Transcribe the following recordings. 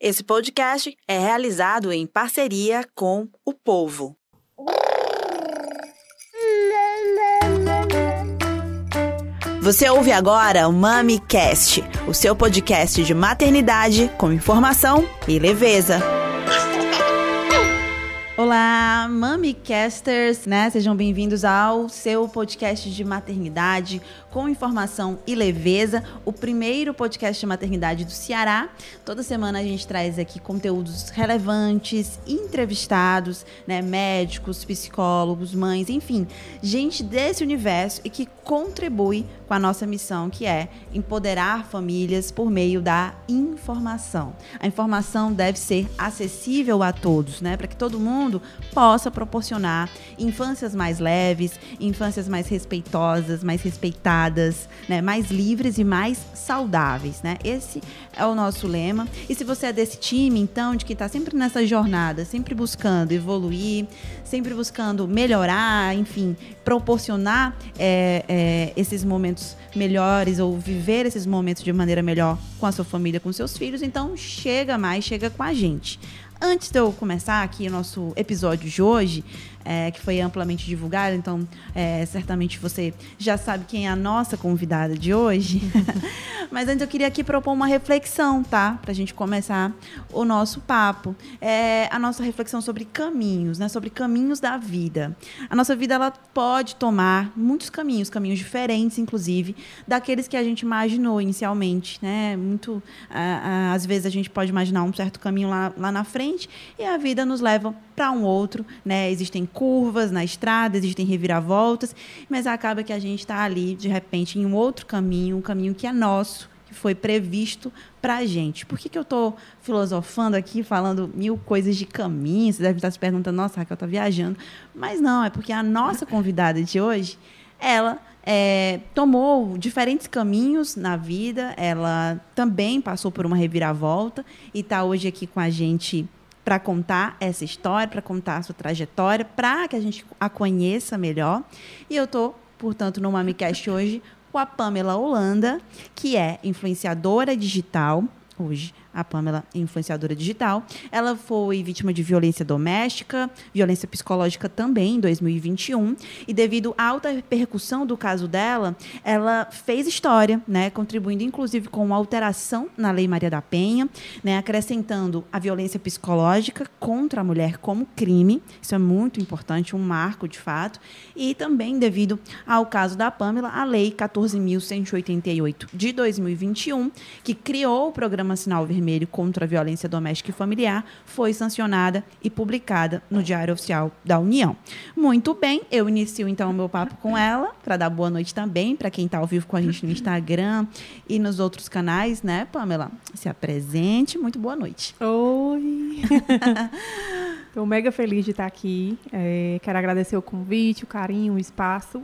Esse podcast é realizado em parceria com o Povo. Você ouve agora o MamiCast, o seu podcast de maternidade com informação e leveza. Olá, MamiCasters, né? Sejam bem-vindos ao seu podcast de maternidade com informação e leveza, o primeiro podcast de maternidade do Ceará. Toda semana a gente traz aqui conteúdos relevantes, entrevistados, né, médicos, psicólogos, mães, enfim, gente desse universo e que contribui com a nossa missão, que é empoderar famílias por meio da informação. A informação deve ser acessível a todos, né, para que todo mundo possa proporcionar infâncias mais leves, infâncias mais respeitosas, mais respeitadas né, mais livres e mais saudáveis, né? Esse é o nosso lema. E se você é desse time, então, de que está sempre nessa jornada, sempre buscando evoluir, sempre buscando melhorar, enfim, proporcionar é, é, esses momentos melhores ou viver esses momentos de maneira melhor com a sua família, com seus filhos, então chega mais, chega com a gente. Antes de eu começar aqui o nosso episódio de hoje, é, que foi amplamente divulgado, então é, certamente você já sabe quem é a nossa convidada de hoje. Mas antes eu queria aqui propor uma reflexão, tá? Para a gente começar o nosso papo. É a nossa reflexão sobre caminhos, né? Sobre caminhos da vida. A nossa vida ela pode tomar muitos caminhos, caminhos diferentes, inclusive, daqueles que a gente imaginou inicialmente, né? Muito, às vezes a gente pode imaginar um certo caminho lá, lá na frente e a vida nos leva para um outro, né? Existem curvas na estrada, existem reviravoltas, mas acaba que a gente está ali, de repente, em um outro caminho, um caminho que é nosso, que foi previsto para a gente. Por que, que eu estou filosofando aqui, falando mil coisas de caminho? Você deve estar se perguntando, nossa, Raquel está viajando. Mas não, é porque a nossa convidada de hoje, ela é, tomou diferentes caminhos na vida, ela também passou por uma reviravolta e está hoje aqui com a gente para contar essa história, para contar a sua trajetória, para que a gente a conheça melhor. E eu estou, portanto, no MamiCast hoje com a Pamela Holanda, que é influenciadora digital, hoje a Pamela influenciadora digital. Ela foi vítima de violência doméstica, violência psicológica também em 2021. E devido à alta repercussão do caso dela, ela fez história, né, contribuindo inclusive com uma alteração na Lei Maria da Penha, né, acrescentando a violência psicológica contra a mulher como crime. Isso é muito importante, um marco de fato. E também devido ao caso da Pamela, a Lei 14.188 de 2021, que criou o programa Sinal Vermelho Vermelho contra a Violência Doméstica e Familiar foi sancionada e publicada no Diário Oficial da União. Muito bem, eu inicio então o meu papo com ela, para dar boa noite também para quem está ao vivo com a gente no Instagram e nos outros canais, né, Pamela? Se apresente, muito boa noite. Oi! Estou mega feliz de estar aqui. É, quero agradecer o convite, o carinho, o espaço.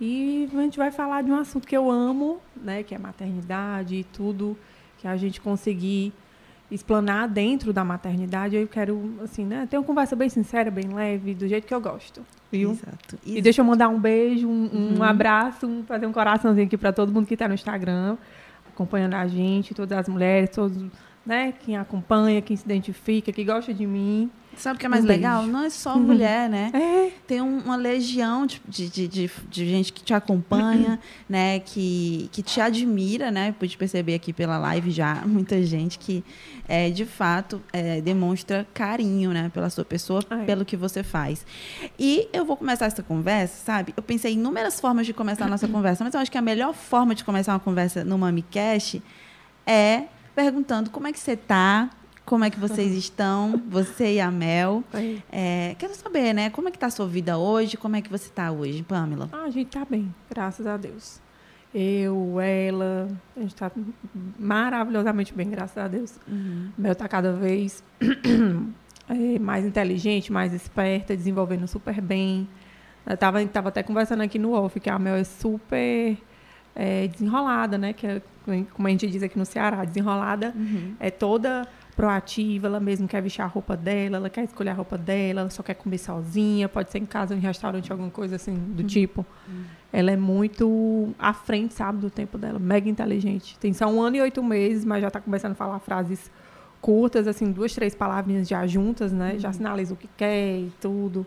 E a gente vai falar de um assunto que eu amo, né, que é maternidade e tudo que a gente conseguir explanar dentro da maternidade, eu quero, assim, né, ter uma conversa bem sincera, bem leve, do jeito que eu gosto. Viu? Exato. E deixa eu mandar um beijo, um, um uhum. abraço, um, fazer um coraçãozinho aqui para todo mundo que está no Instagram, acompanhando a gente, todas as mulheres, todos, né, quem acompanha, quem se identifica, que gosta de mim. Sabe o que é mais um legal? Não é só mulher, né? É. Tem uma legião de, de, de, de, gente que te acompanha, né? Que, que te admira, né? Pude perceber aqui pela live já muita gente que, é, de fato, é, demonstra carinho, né? Pela sua pessoa, é. pelo que você faz. E eu vou começar essa conversa, sabe? Eu pensei em inúmeras formas de começar a nossa conversa, mas eu acho que a melhor forma de começar uma conversa no MamiCast é perguntando como é que você está, como é que vocês estão, você e a Mel. É, quero saber, né? Como é que está a sua vida hoje? Como é que você está hoje, Pamela? Ah, a gente está bem, graças a Deus. Eu, ela, a gente está maravilhosamente bem, graças a Deus. Uhum. Mel está cada vez é, mais inteligente, mais esperta, desenvolvendo super bem. Eu estava tava até conversando aqui no off que a Mel é super é, desenrolada, né? Que é, como a gente diz aqui no Ceará, desenrolada uhum. é toda proativa, ela mesmo quer vestir a roupa dela, ela quer escolher a roupa dela, ela só quer comer sozinha, pode ser em casa, em restaurante, alguma coisa assim do uhum. tipo. Uhum. Ela é muito à frente, sabe, do tempo dela, mega inteligente. Tem só um ano e oito meses, mas já está começando a falar frases curtas, assim, duas, três palavrinhas já juntas, né? Uhum. Já sinaliza o que quer e tudo.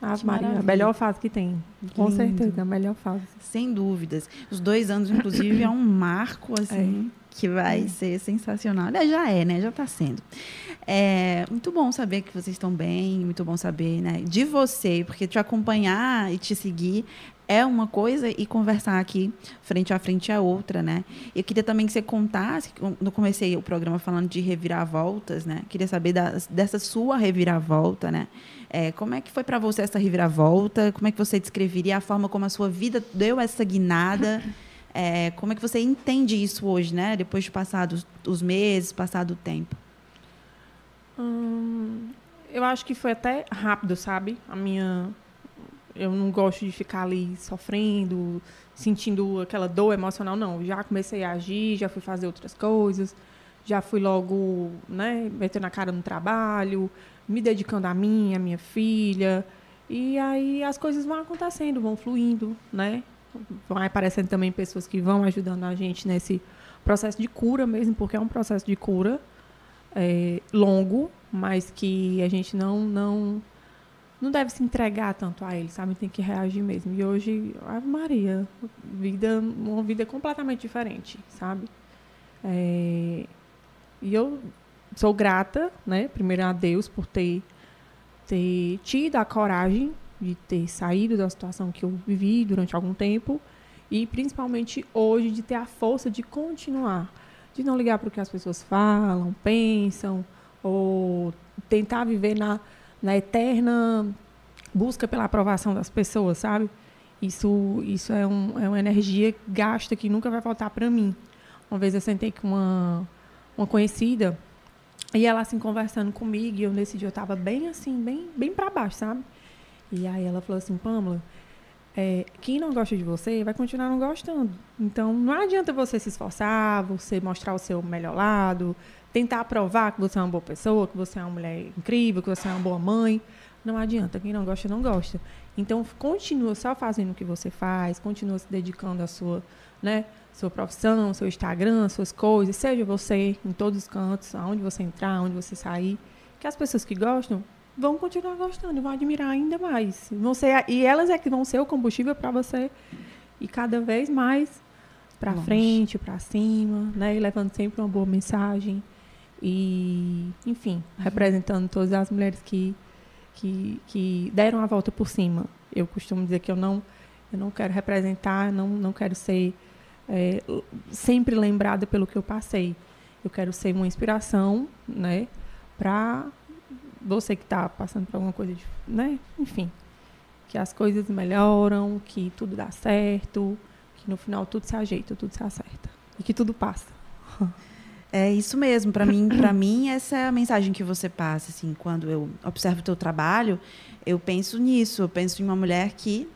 Ah, Maria, a melhor fase que tem. Com Lindo. certeza, a melhor fase. Sem dúvidas. Os dois anos, inclusive, é um marco, assim, é. que vai é. ser sensacional. Aliás, já é, né? Já está sendo. É muito bom saber que vocês estão bem, muito bom saber, né? De você, porque te acompanhar e te seguir é uma coisa e conversar aqui frente a frente é outra, né? Eu queria também que você contasse, eu comecei o programa falando de reviravoltas, né? Queria saber da, dessa sua reviravolta, né? É, como é que foi para você essa reviravolta? Como é que você descreveria a forma como a sua vida deu essa guinada? É, como é que você entende isso hoje, né? Depois de passados os meses, passado o tempo? Hum, eu acho que foi até rápido, sabe? A minha eu não gosto de ficar ali sofrendo, sentindo aquela dor emocional, não. Já comecei a agir, já fui fazer outras coisas, já fui logo, né, metendo a cara no trabalho, me dedicando a mim, a minha filha. E aí as coisas vão acontecendo, vão fluindo, né? Vão aparecendo também pessoas que vão ajudando a gente nesse processo de cura mesmo, porque é um processo de cura é, longo, mas que a gente não não não deve se entregar tanto a ele, sabe? Tem que reagir mesmo. E hoje, Ave Maria, vida, uma vida completamente diferente, sabe? É, e eu sou grata, né? Primeiro a Deus por ter, ter tido a coragem de ter saído da situação que eu vivi durante algum tempo e principalmente hoje de ter a força de continuar, de não ligar para o que as pessoas falam, pensam ou tentar viver na na eterna busca pela aprovação das pessoas, sabe? Isso, isso é, um, é uma energia gasta que nunca vai voltar para mim. Uma vez eu sentei com uma, uma conhecida e ela assim conversando comigo e eu nesse dia eu estava bem assim, bem, bem para baixo, sabe? E aí ela falou assim, Pamela, é, quem não gosta de você vai continuar não gostando. Então não adianta você se esforçar, você mostrar o seu melhor lado, tentar provar que você é uma boa pessoa, que você é uma mulher incrível, que você é uma boa mãe. Não adianta, quem não gosta, não gosta. Então, continua só fazendo o que você faz, continua se dedicando à sua, né, sua profissão, seu Instagram, suas coisas, seja você em todos os cantos, aonde você entrar, aonde você sair, que as pessoas que gostam vão continuar gostando, vão admirar ainda mais. Vão ser, e elas é que vão ser o combustível para você ir cada vez mais para frente, para cima, né, e levando sempre uma boa mensagem. E, enfim, uhum. representando todas as mulheres que, que, que deram a volta por cima. Eu costumo dizer que eu não, eu não quero representar, não, não quero ser é, sempre lembrada pelo que eu passei. Eu quero ser uma inspiração, né, para você que está passando por alguma coisa, de, né, enfim, que as coisas melhoram, que tudo dá certo, que no final tudo se ajeita, tudo se acerta e que tudo passa. É isso mesmo. Para mim, para mim essa é a mensagem que você passa. Assim, quando eu observo o teu trabalho, eu penso nisso. Eu penso em uma mulher que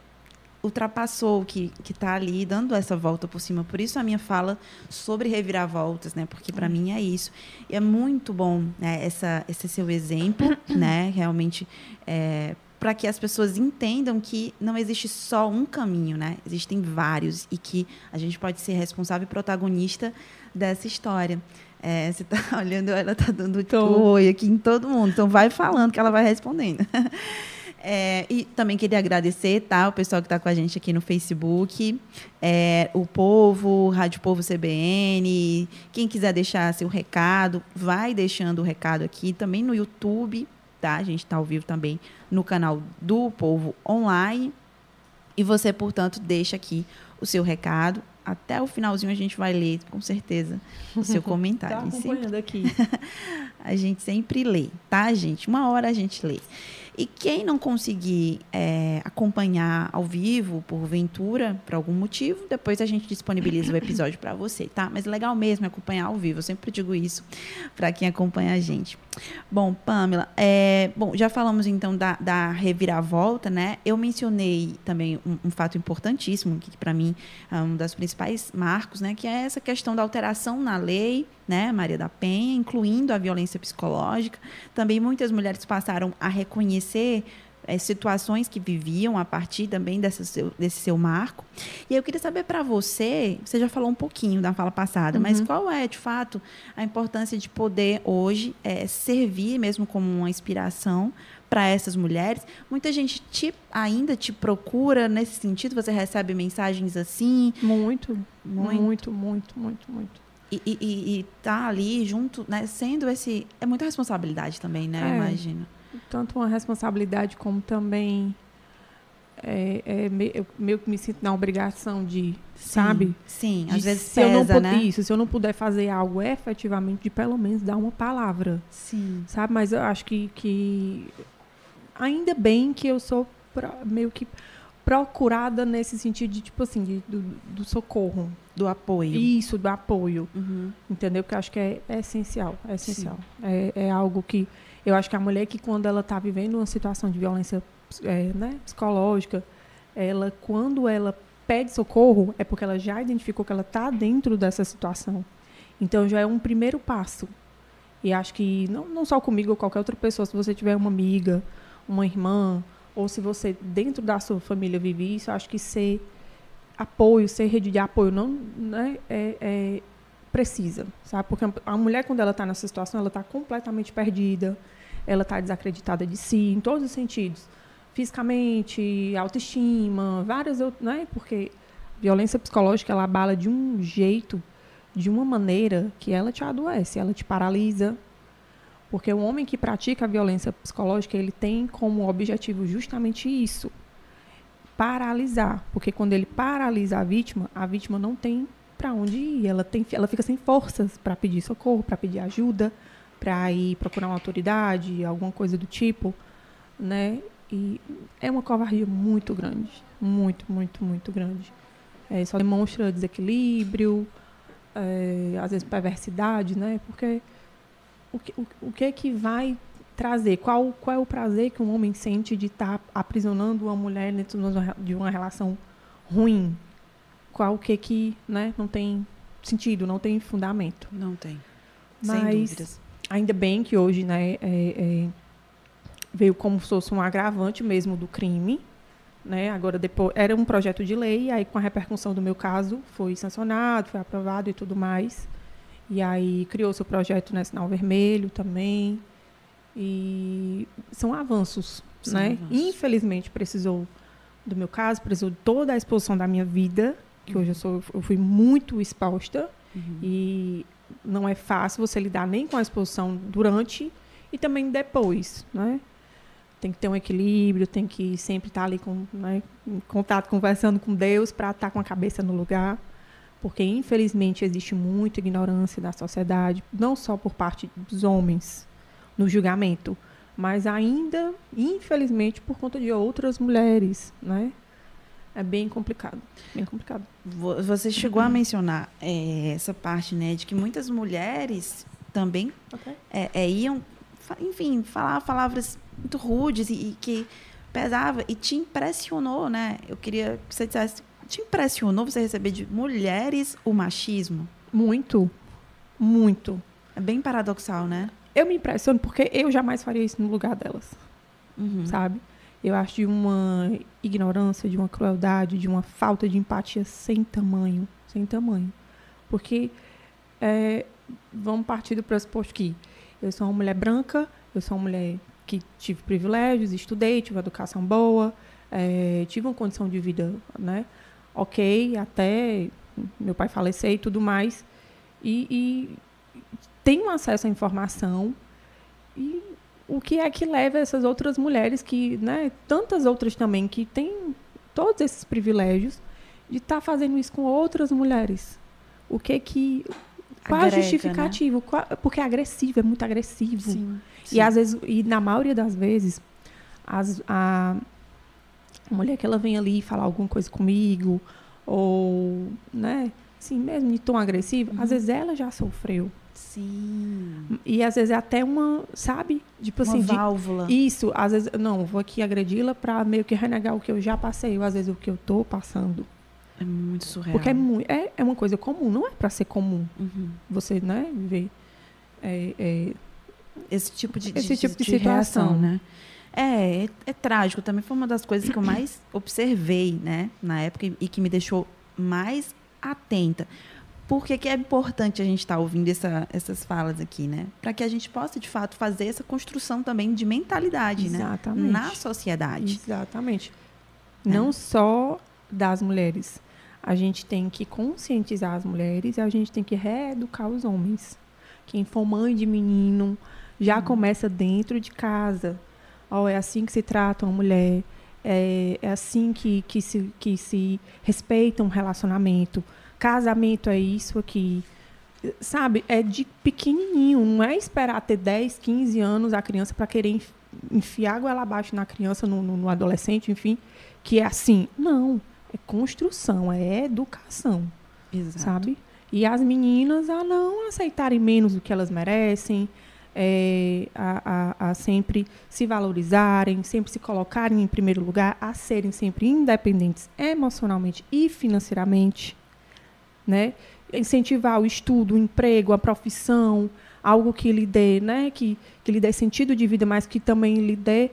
ultrapassou, que que está ali dando essa volta por cima. Por isso a minha fala sobre reviravoltas, né? Porque para mim é isso. E é muito bom né? essa esse seu exemplo, né? Realmente é, para que as pessoas entendam que não existe só um caminho, né? Existem vários e que a gente pode ser responsável e protagonista dessa história. É, você está olhando, ela está dando tipo, oi aqui em todo mundo. Então, vai falando que ela vai respondendo. É, e também queria agradecer tá, o pessoal que está com a gente aqui no Facebook, é, o Povo, Rádio Povo CBN. Quem quiser deixar seu recado, vai deixando o recado aqui. Também no YouTube, tá? A gente está ao vivo também no canal do Povo Online. E você, portanto, deixa aqui o seu recado até o finalzinho a gente vai ler, com certeza, o seu comentário. Tá acompanhando sempre... aqui. a gente sempre lê, tá, gente? Uma hora a gente lê. E quem não conseguir é, acompanhar ao vivo, porventura, por algum motivo, depois a gente disponibiliza o episódio para você, tá? Mas legal mesmo é acompanhar ao vivo. Eu sempre digo isso para quem acompanha a gente. Bom, Pamela, é, bom, já falamos então da, da reviravolta, né? Eu mencionei também um, um fato importantíssimo, que para mim é um dos principais marcos, né? Que é essa questão da alteração na lei né, Maria da Penha, incluindo a violência psicológica. Também muitas mulheres passaram a reconhecer é, situações que viviam a partir também desse seu, desse seu marco. E eu queria saber para você, você já falou um pouquinho da fala passada, uhum. mas qual é, de fato, a importância de poder hoje é, servir mesmo como uma inspiração para essas mulheres? Muita gente te, ainda te procura nesse sentido? Você recebe mensagens assim? Muito, muito, muito, muito, muito. muito. E, e, e, tá ali junto, né? Sendo esse. É muita responsabilidade também, né? É. Eu imagino tanto uma responsabilidade como também é, é, eu meio que me sinto na obrigação de, sim, sabe? Sim, de, às vezes se pesa, eu não puder, né? Isso, se eu não puder fazer algo efetivamente, de pelo menos dar uma palavra. Sim. Sabe? Mas eu acho que, que ainda bem que eu sou meio que procurada nesse sentido de, tipo assim, de, do, do socorro. Do apoio. Isso, do apoio. Uhum. Entendeu? Porque eu acho que é, é essencial. É essencial. É, é algo que eu acho que a mulher que quando ela está vivendo uma situação de violência é, né, psicológica, ela quando ela pede socorro é porque ela já identificou que ela está dentro dessa situação. Então já é um primeiro passo. E acho que não, não só comigo ou qualquer outra pessoa, se você tiver uma amiga, uma irmã, ou se você dentro da sua família vive isso, acho que ser apoio, ser rede de apoio não né, é, é precisa, sabe? Porque a mulher quando ela está nessa situação, ela está completamente perdida, ela está desacreditada de si, em todos os sentidos. Fisicamente, autoestima, várias outras, né? Porque violência psicológica, ela abala de um jeito, de uma maneira que ela te adoece, ela te paralisa. Porque o homem que pratica a violência psicológica, ele tem como objetivo justamente isso, paralisar. Porque quando ele paralisa a vítima, a vítima não tem para onde ir, ela, tem, ela fica sem forças para pedir socorro, para pedir ajuda, para ir procurar uma autoridade, alguma coisa do tipo, né? E é uma covardia muito grande, muito, muito, muito grande. É, só demonstra desequilíbrio, é, às vezes perversidade, né? Porque o que, o, o que é que vai trazer? Qual, qual é o prazer que um homem sente de estar tá aprisionando uma mulher dentro de uma relação ruim? Qual o que que, né? Não tem sentido, não tem fundamento. Não tem. Mas, Sem dúvidas ainda bem que hoje né, é, é, veio como se fosse um agravante mesmo do crime. Né? Agora, depois, era um projeto de lei, aí com a repercussão do meu caso, foi sancionado, foi aprovado e tudo mais. E aí criou seu projeto né, Sinal Vermelho também. E são avanços, são né? Avanços. Infelizmente precisou do meu caso, precisou de toda a exposição da minha vida, que uhum. hoje eu sou eu fui muito exposta. Uhum. E não é fácil você lidar nem com a exposição durante e também depois, né? Tem que ter um equilíbrio, tem que sempre estar ali com, né, em contato, conversando com Deus para estar com a cabeça no lugar, porque infelizmente existe muita ignorância da sociedade, não só por parte dos homens no julgamento, mas ainda, infelizmente, por conta de outras mulheres, né? É bem complicado, bem complicado. Você chegou a mencionar é, essa parte, né, de que muitas mulheres também okay. é, é, iam, enfim, falar palavras muito rudes e, e, que pesava e te impressionou, né? Eu queria que você dissesse, te impressionou você receber de mulheres o machismo? Muito, muito. É bem paradoxal, né? Eu me impressiono porque eu jamais faria isso no lugar delas, uhum. sabe? eu acho de uma ignorância, de uma crueldade, de uma falta de empatia sem tamanho, sem tamanho. Porque é, vamos partir do pressuposto que eu sou uma mulher branca, eu sou uma mulher que tive privilégios, estudei, tive uma educação boa, é, tive uma condição de vida, né, ok, até meu pai falecer e tudo mais, e, e tenho acesso à informação e o que é que leva essas outras mulheres que, né, tantas outras também que têm todos esses privilégios de estar tá fazendo isso com outras mulheres? O que é que qual Agrega, a justificativa? Né? Qual, porque é agressivo, é muito agressivo. Sim, sim. E às vezes, e na maioria das vezes, as, a mulher que ela vem ali falar alguma coisa comigo, ou, né, assim, mesmo de tom agressivo, uhum. às vezes ela já sofreu. Sim. E às vezes é até uma, sabe? Tipo uma assim, válvula. De, isso, às vezes, não, vou aqui agredi-la para meio que renegar o que eu já passei, ou às vezes o que eu tô passando. É muito surreal. Porque é, muito, é, é uma coisa comum, não é para ser comum. Uhum. Você, né, viver é, é, esse tipo de, esse de, tipo de, de situação, né? É, é, é, trágico. Também foi uma das coisas que eu mais observei, né, na época e que me deixou mais atenta. Por que, que é importante a gente estar tá ouvindo essa, essas falas aqui, né? Para que a gente possa, de fato, fazer essa construção também de mentalidade, né? Exatamente. né? Na sociedade. Exatamente. É. Não só das mulheres. A gente tem que conscientizar as mulheres e a gente tem que reeducar os homens. Quem for mãe de menino já hum. começa dentro de casa. Oh, é assim que se trata uma mulher. É, é assim que, que, se, que se respeita um relacionamento. Casamento é isso aqui. Sabe? É de pequenininho. Não é esperar ter 10, 15 anos a criança para querer enfiar água ela abaixo na criança, no, no, no adolescente, enfim. Que é assim. Não. É construção, é educação. Exato. Sabe? E as meninas a não aceitarem menos do que elas merecem, é, a, a, a, sempre se valorizarem, sempre se colocarem em primeiro lugar, a serem sempre independentes emocionalmente e financeiramente, né? Incentivar o estudo, o emprego, a profissão, algo que lhe dê, né? Que, que lhe dê sentido de vida, mas que também lhe dê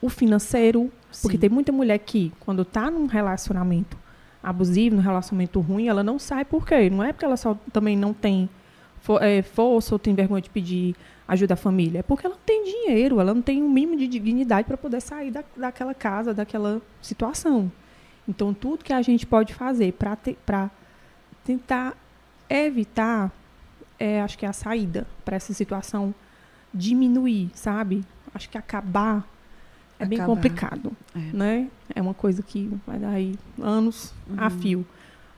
o financeiro, Sim. porque tem muita mulher que, quando está num relacionamento abusivo, num relacionamento ruim, ela não sai por quê? Não é porque ela só também não tem for, é, força ou tem vergonha de pedir ajuda à família. É porque ela não tem dinheiro, ela não tem um mínimo de dignidade para poder sair da, daquela casa, daquela situação. Então, tudo que a gente pode fazer para tentar evitar, é, acho que é a saída para essa situação diminuir, sabe? Acho que acabar é bem complicado, é. né? É uma coisa que vai dar aí anos uhum. a fio.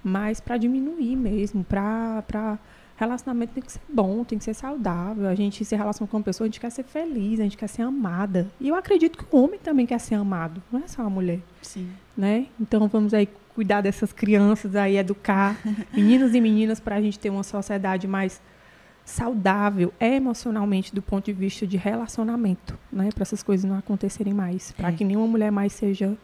Mas para diminuir mesmo, para relacionamento tem que ser bom, tem que ser saudável. A gente se relaciona com uma pessoa, a gente quer ser feliz, a gente quer ser amada. E eu acredito que o homem também quer ser amado, não é só a mulher. Sim. Né? Então vamos aí cuidar dessas crianças aí, educar meninos e meninas para a gente ter uma sociedade mais saudável emocionalmente do ponto de vista de relacionamento, né? Para essas coisas não acontecerem mais, para é. que nenhuma mulher mais seja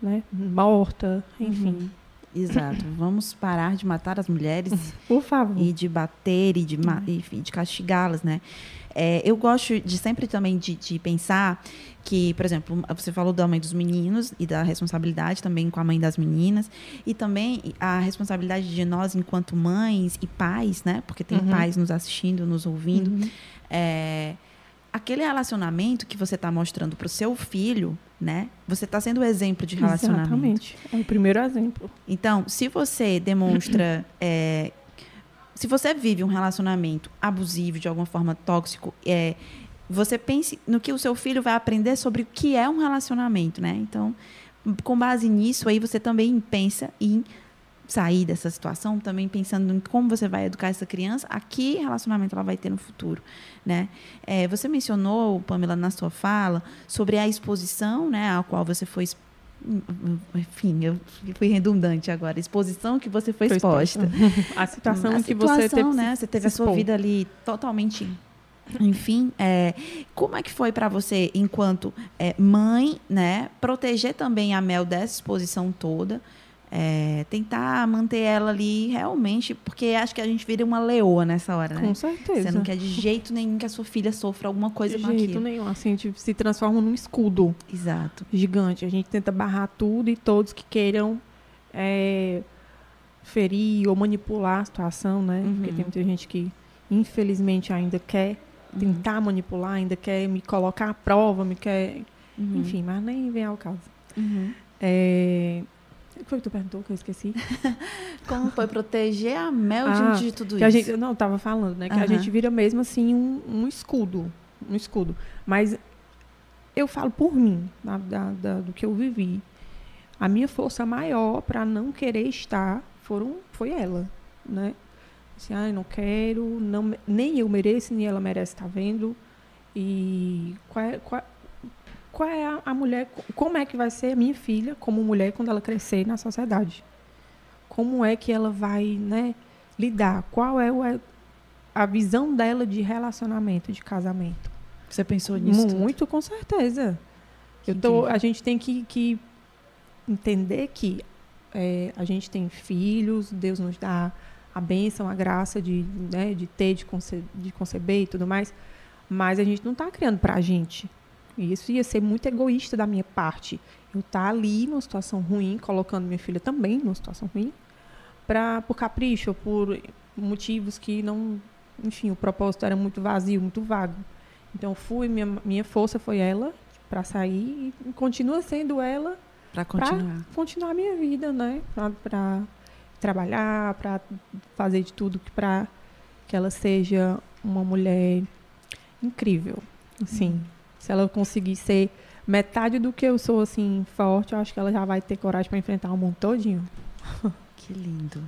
né, morta, enfim. Uhum. Exato. Vamos parar de matar as mulheres. Por favor. E de bater e de, uhum. de castigá-las, né? É, eu gosto de sempre também de, de, pensar que, por exemplo, você falou da mãe dos meninos e da responsabilidade também com a mãe das meninas e também a responsabilidade de nós enquanto mães e pais, né? Porque tem uhum. pais nos assistindo, nos ouvindo. Uhum. É, aquele relacionamento que você está mostrando para o seu filho né? Você está sendo o exemplo de relacionamento. Exatamente. É o primeiro exemplo. Então, se você demonstra. é, se você vive um relacionamento abusivo, de alguma forma tóxico, é, você pense no que o seu filho vai aprender sobre o que é um relacionamento, né? Então, com base nisso, aí você também pensa em sair dessa situação, também pensando em como você vai educar essa criança, a que relacionamento ela vai ter no futuro, né? É, você mencionou, Pamela, na sua fala, sobre a exposição, né, a qual você foi enfim, eu fui redundante agora. Exposição que você foi, foi exposta. A situação a que situação, você teve. Né? Você teve a sua vida ali totalmente. Enfim, é, como é que foi para você, enquanto é, mãe, né, proteger também a Mel dessa exposição toda? É, tentar manter ela ali realmente, porque acho que a gente vira uma leoa nessa hora, né? Com certeza. Você não quer de jeito nenhum que a sua filha sofra alguma coisa de jeito nenhum. Assim, a gente se transforma num escudo. Exato. Gigante. A gente tenta barrar tudo e todos que queiram é, ferir ou manipular a situação, né? Uhum. Porque tem muita gente que, infelizmente, ainda quer uhum. tentar manipular, ainda quer me colocar à prova, me quer... Uhum. Enfim, mas nem vem ao caso. Uhum. É, o que foi que tu perguntou que eu esqueci? Como foi proteger a Mel ah, de tudo isso? Gente, não, estava falando, né? Que uhum. a gente vira mesmo assim um, um, escudo. Um escudo. Mas eu falo por mim, da, da, da, do que eu vivi. A minha força maior para não querer estar foram, foi ela, né? Assim, ah, não quero, não, nem eu mereço, nem ela merece estar vendo. E qual é, qual, qual é a, a, mulher, como é que vai ser a minha filha como mulher quando ela crescer na sociedade? Como é que ela vai, né, lidar? Qual é o, a visão dela de relacionamento, de casamento? Você pensou nisso? Muito, tudo? com certeza. Eu tô, a gente tem que, que entender que é, a gente tem filhos, Deus nos dá a bênção, a graça de, né, de ter, de, conce, de conceber e tudo mais, mas a gente não está criando para a gente E isso ia ser muito egoísta da minha parte. Eu estar tá ali numa situação ruim, colocando minha filha também numa situação ruim, pra, por capricho, por motivos que não. Enfim, o propósito era muito vazio, muito vago. Então, fui, minha, minha força foi ela para sair e continua sendo ela para continuar. continuar a minha vida, né? Para trabalhar, para fazer de tudo para que ela seja uma mulher incrível. Assim, se ela conseguir ser metade do que eu sou, assim, forte, eu acho que ela já vai ter coragem para enfrentar o mundo todinho. Que lindo.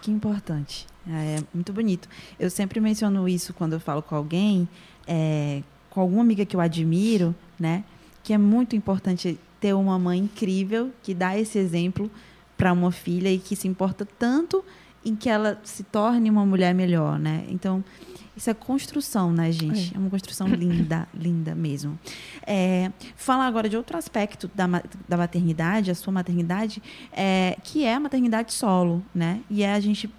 Que importante. É muito bonito. Eu sempre menciono isso quando eu falo com alguém, é, com alguma amiga que eu admiro, né? Que é muito importante ter uma mãe incrível que dá esse exemplo para uma filha e que se importa tanto em que ela se torne uma mulher melhor, né? Então, isso é construção, né, gente? É, é uma construção linda, linda mesmo. É, falar agora de outro aspecto da, da maternidade, a sua maternidade, é, que é a maternidade solo, né? E é a gente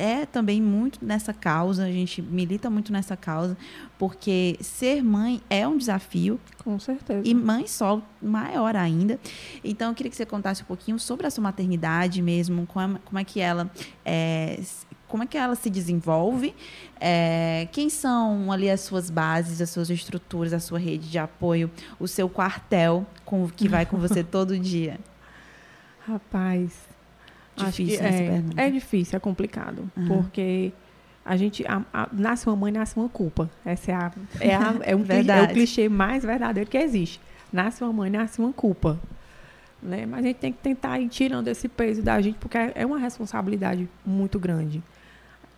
é também muito nessa causa, a gente milita muito nessa causa, porque ser mãe é um desafio. Com certeza. E mãe solo, maior ainda. Então, eu queria que você contasse um pouquinho sobre a sua maternidade mesmo, como é, como é que ela é, como é que ela se desenvolve, é, quem são ali as suas bases, as suas estruturas, a sua rede de apoio, o seu quartel com, que vai com você todo dia. Rapaz, difícil é, é difícil, é complicado, uhum. porque a gente a, a, nasce uma mãe, nasce uma culpa. Essa é a, é, a, é, um, é o clichê mais verdadeiro que existe. Nasce uma mãe, nasce uma culpa. Né? Mas a gente tem que tentar ir tirando esse peso da gente, porque é, é uma responsabilidade muito grande.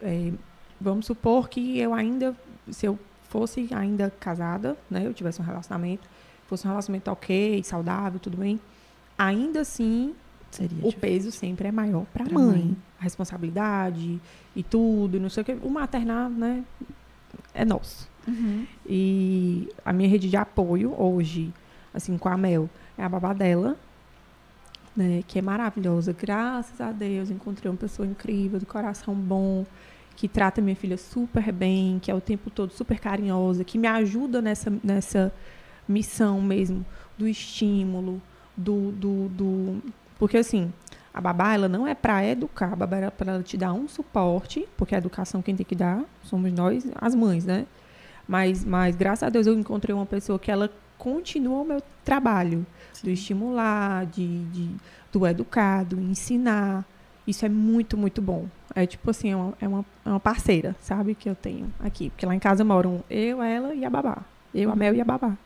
É, vamos supor que eu ainda, se eu fosse ainda casada, né, eu tivesse um relacionamento, fosse um relacionamento ok, saudável, tudo bem, ainda assim Seria o difícil. peso sempre é maior para a mãe. mãe. A responsabilidade e tudo, não sei o que. O maternar, né, é nosso. Uhum. E a minha rede de apoio hoje, assim, com a Mel, é a babá dela, né, que é maravilhosa. Graças a Deus, encontrei uma pessoa incrível, de coração bom, que trata minha filha super bem, que é o tempo todo super carinhosa, que me ajuda nessa, nessa missão mesmo do estímulo, do, do, do porque assim, a babá ela não é para educar, a babá é para te dar um suporte, porque a educação quem tem que dar somos nós, as mães, né? Mas, mas graças a Deus eu encontrei uma pessoa que ela continua o meu trabalho do estimular, de, de, do educar, do ensinar. Isso é muito, muito bom. É tipo assim, é uma, é uma, é uma parceira, sabe, que eu tenho aqui. Porque lá em casa moram eu, ela e a babá. Eu, a Mel e a babá.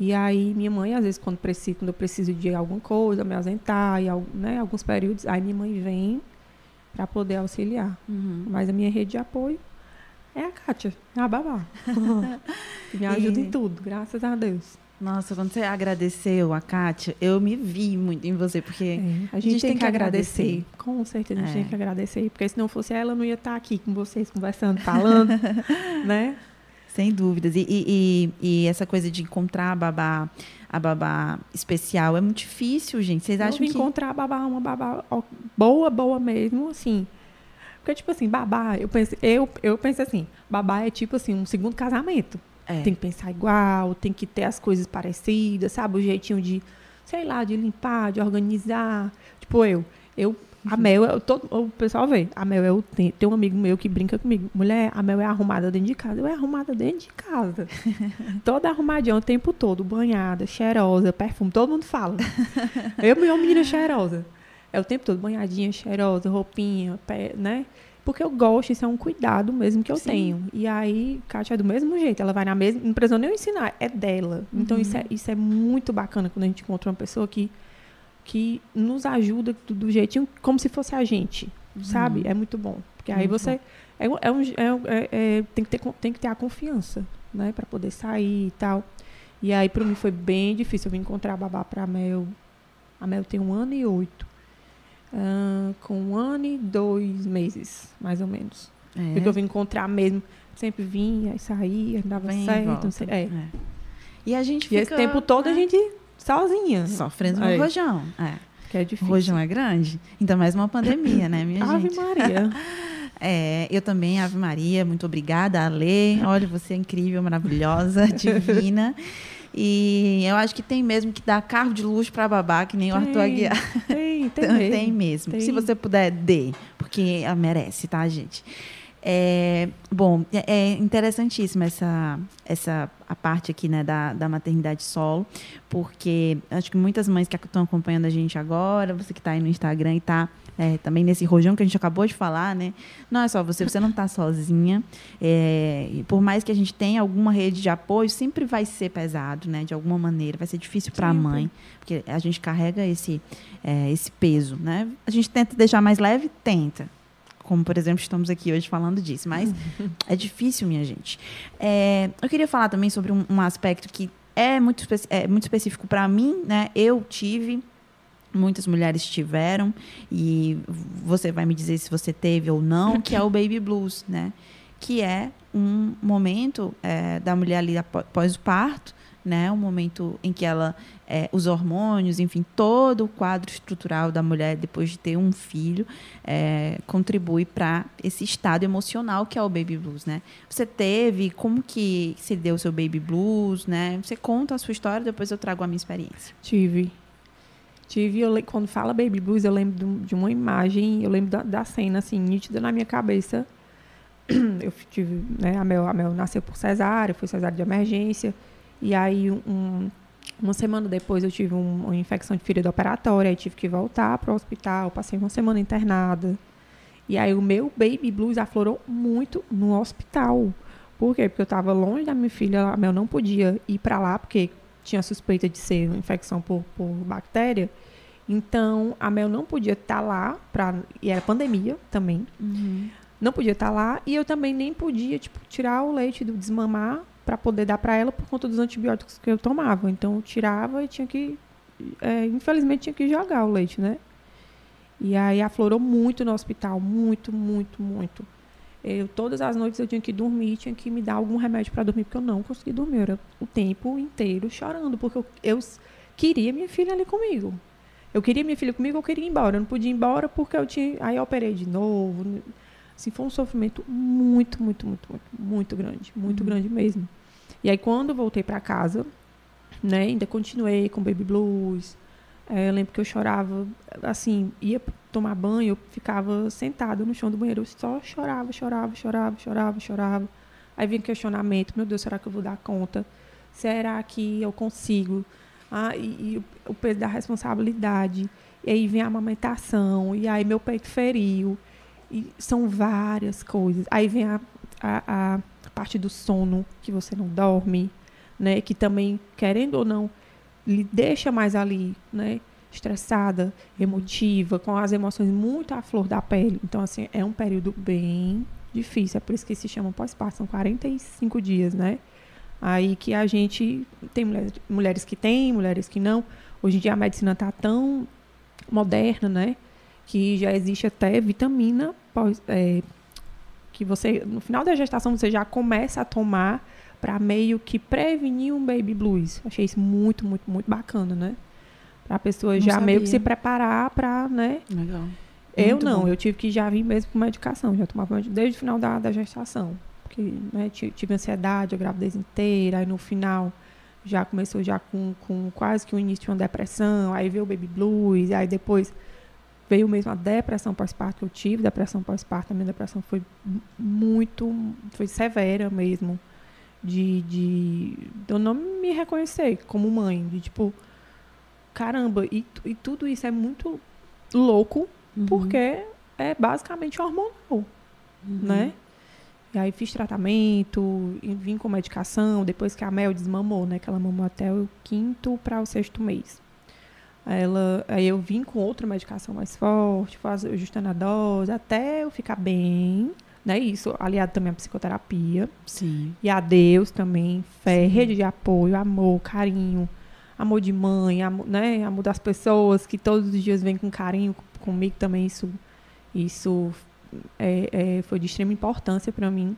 E aí minha mãe, às vezes, quando, preciso, quando eu preciso de alguma coisa, me ausentar, e né, alguns períodos, aí minha mãe vem para poder auxiliar. Uhum. Mas a minha rede de apoio é a Kátia, é a babá. que me ajuda e... em tudo, graças a Deus. Nossa, quando você agradeceu a Kátia, eu me vi muito em você, porque é, a, gente a, gente tem, tem que, agradecer. agradecer. Com certeza, a gente é. tem que agradecer. Porque se não fosse ela, eu não ia estar aqui com vocês, conversando, falando, né? Sem dúvidas. E, e, e, essa coisa de encontrar a babá, a babá especial é muito difícil, gente. Vocês acham que... encontrar a babá, uma babá boa, boa mesmo, assim... Porque, tipo assim, babá, eu penso, eu, eu penso assim, babá é tipo assim, um segundo casamento. É. Tem que pensar igual, tem que ter as coisas parecidas, sabe? O jeitinho de, sei lá, de limpar, de organizar. Tipo, eu, eu a Mel, eu, todo, o pessoal vê, a Mel, eu, tem, tem um amigo meu que brinca comigo. Mulher, a Mel é arrumada dentro de casa. Eu é arrumada dentro de casa. Toda arrumadinha o tempo todo, banhada, cheirosa, perfume, todo mundo fala. eu, minha menina cheirosa. É o tempo todo, banhadinha, cheirosa, roupinha, pé, né? Porque eu gosto, isso é um cuidado mesmo que eu Sim. tenho. E aí, Kátia é do mesmo jeito, ela vai na mesma. Não precisa nem ensinar, é dela. Então, isso, é, uhum. isso é muito bacana quando a gente encontra uma pessoa que, que nos ajuda do, do jeitinho como se fosse a gente, uhum. sabe? É muito bom. Porque aí você. É, é, um, é, é, tem, que ter, tem que ter a confiança, né? Para poder sair e tal. E aí, para mim, foi bem difícil. Eu vim encontrar a babá para a Mel. A Mel tem um ano e oito. Uh, com um ano e dois meses, mais ou menos. É. Porque eu vim encontrar mesmo. Sempre vinha e saía, dava Vem certo. Não sei, é. é. E a gente fica, E esse tempo todo a né? gente sozinha. Sofrendo no rojão. É. Que é difícil. O rojão é grande. Ainda mais uma pandemia, né, minha Ave gente? Ave Maria. É, eu também, Ave Maria, muito obrigada, Ale. Olha, você é incrível, maravilhosa, divina. E eu acho que tem mesmo que dar carro de luxo para babá, que nem o Arthur Aguiar. Tem, tem mesmo. tem mesmo. Tem. Se você puder, dê. Porque ela merece, tá, gente? É, bom, é é interessantíssima essa, essa a parte aqui né, da, da maternidade solo, porque acho que muitas mães que estão acompanhando a gente agora, você que está aí no Instagram e está também nesse rojão que a gente acabou de falar, né? Não é só você, você não está sozinha. É, e por mais que a gente tenha alguma rede de apoio, sempre vai ser pesado, né? De alguma maneira, vai ser difícil para a mãe, porque a gente carrega esse, é, esse peso, né? A gente tenta deixar mais leve, tenta. Como, por exemplo, estamos aqui hoje falando disso, mas é difícil, minha gente. É, eu queria falar também sobre um, um aspecto que é muito, é muito específico para mim, né? Eu tive, muitas mulheres tiveram, e você vai me dizer se você teve ou não, que é o baby blues, né? Que é um momento é, da mulher ali apó- após o parto, né? Um momento em que ela, é, os hormônios, enfim, todo o quadro estrutural da mulher depois de ter um filho é, contribui para esse estado emocional que é o baby blues, né? Você teve, como que se deu o seu baby blues, né? Você conta a sua história, depois eu trago a minha experiência. Tive. Tive, eu, quando fala Baby Blues, eu lembro de um- uma imagem, eu lembro da, da cena, assim, nítida na minha cabeça. Eu tive, né, a Mel, a Mel nasceu por cesárea, foi cesárea de emergência. E aí, um- uma semana depois, eu tive um- uma infecção de ferida operatória, aí tive que voltar para o hospital, passei uma semana internada. E aí, o meu Baby Blues aflorou muito no hospital. Por quê? Porque eu estava longe da minha filha, a Mel não podia ir para lá, porque tinha suspeita de ser uma infecção por, por bactéria. Então, a Mel não podia estar lá, pra, e era pandemia também. Não podia estar lá, e eu também nem podia, tipo, tirar o leite do desmamar para poder dar para ela por conta dos antibióticos que eu tomava. Então, eu tirava e tinha que, é, infelizmente, tinha que jogar o leite, né? E aí aflorou muito no hospital, muito, muito, muito. Eu, todas as noites eu tinha que dormir, tinha que me dar algum remédio para dormir, porque eu não conseguia dormir. Eu era o tempo inteiro chorando, porque eu, eu queria minha filha ali comigo. Eu queria minha filha comigo, eu queria ir embora. Eu não podia ir embora porque eu tinha. Aí eu operei de novo. Assim, foi um sofrimento muito, muito, muito, muito, muito grande. Muito grande mesmo. E aí, quando voltei para casa, né, ainda continuei com baby blues. É, eu lembro que eu chorava, assim, ia tomar banho, eu ficava sentada no chão do banheiro, eu só chorava, chorava, chorava, chorava, chorava. Aí vinha questionamento, meu Deus, será que eu vou dar conta? Será que eu consigo? Ah, e, e o peso da responsabilidade. E aí vem a amamentação, e aí meu peito feriu. E são várias coisas. Aí vem a, a, a parte do sono, que você não dorme, né? Que também, querendo ou não, lhe deixa mais ali, né? Estressada, emotiva, com as emoções muito à flor da pele. Então, assim, é um período bem difícil. É por isso que se chama pós-parto. São 45 dias, né? Aí que a gente tem mulheres, mulheres que têm, mulheres que não. Hoje em dia a medicina está tão moderna, né? Que já existe até vitamina pós, é, que você no final da gestação você já começa a tomar para meio que prevenir um baby blues. Achei isso muito, muito, muito bacana, né? Para a pessoa Não já meio que sabia. se preparar para, né? Legal. Eu Muito não, bom. eu tive que já vir mesmo com medicação, já tomava desde o final da, da gestação. Porque né, ti- tive ansiedade a gravidez inteira, aí no final já começou já com, com quase que o início de uma depressão, aí veio o baby blues, aí depois veio mesmo a depressão pós-parto que eu tive, depressão pós-parto, a minha depressão foi mu- muito, foi severa mesmo, de, de, eu não me reconhecer como mãe, de tipo, caramba, e, e tudo isso é muito louco, Uhum. porque é basicamente hormonal, né? E aí fiz tratamento, vim com medicação, depois que a Mel desmamou, né? Que ela mamou até o quinto para o sexto mês. Aí Ela, aí eu vim com outra medicação mais forte, faz, ajustando a dose, até eu ficar bem, né? Isso aliado também à psicoterapia. Sim. E a Deus também, fé, Sim. rede de apoio, amor, carinho, amor de mãe, amor, né, amor das pessoas que todos os dias vêm com carinho com- comigo também isso isso é, é, foi de extrema importância para mim.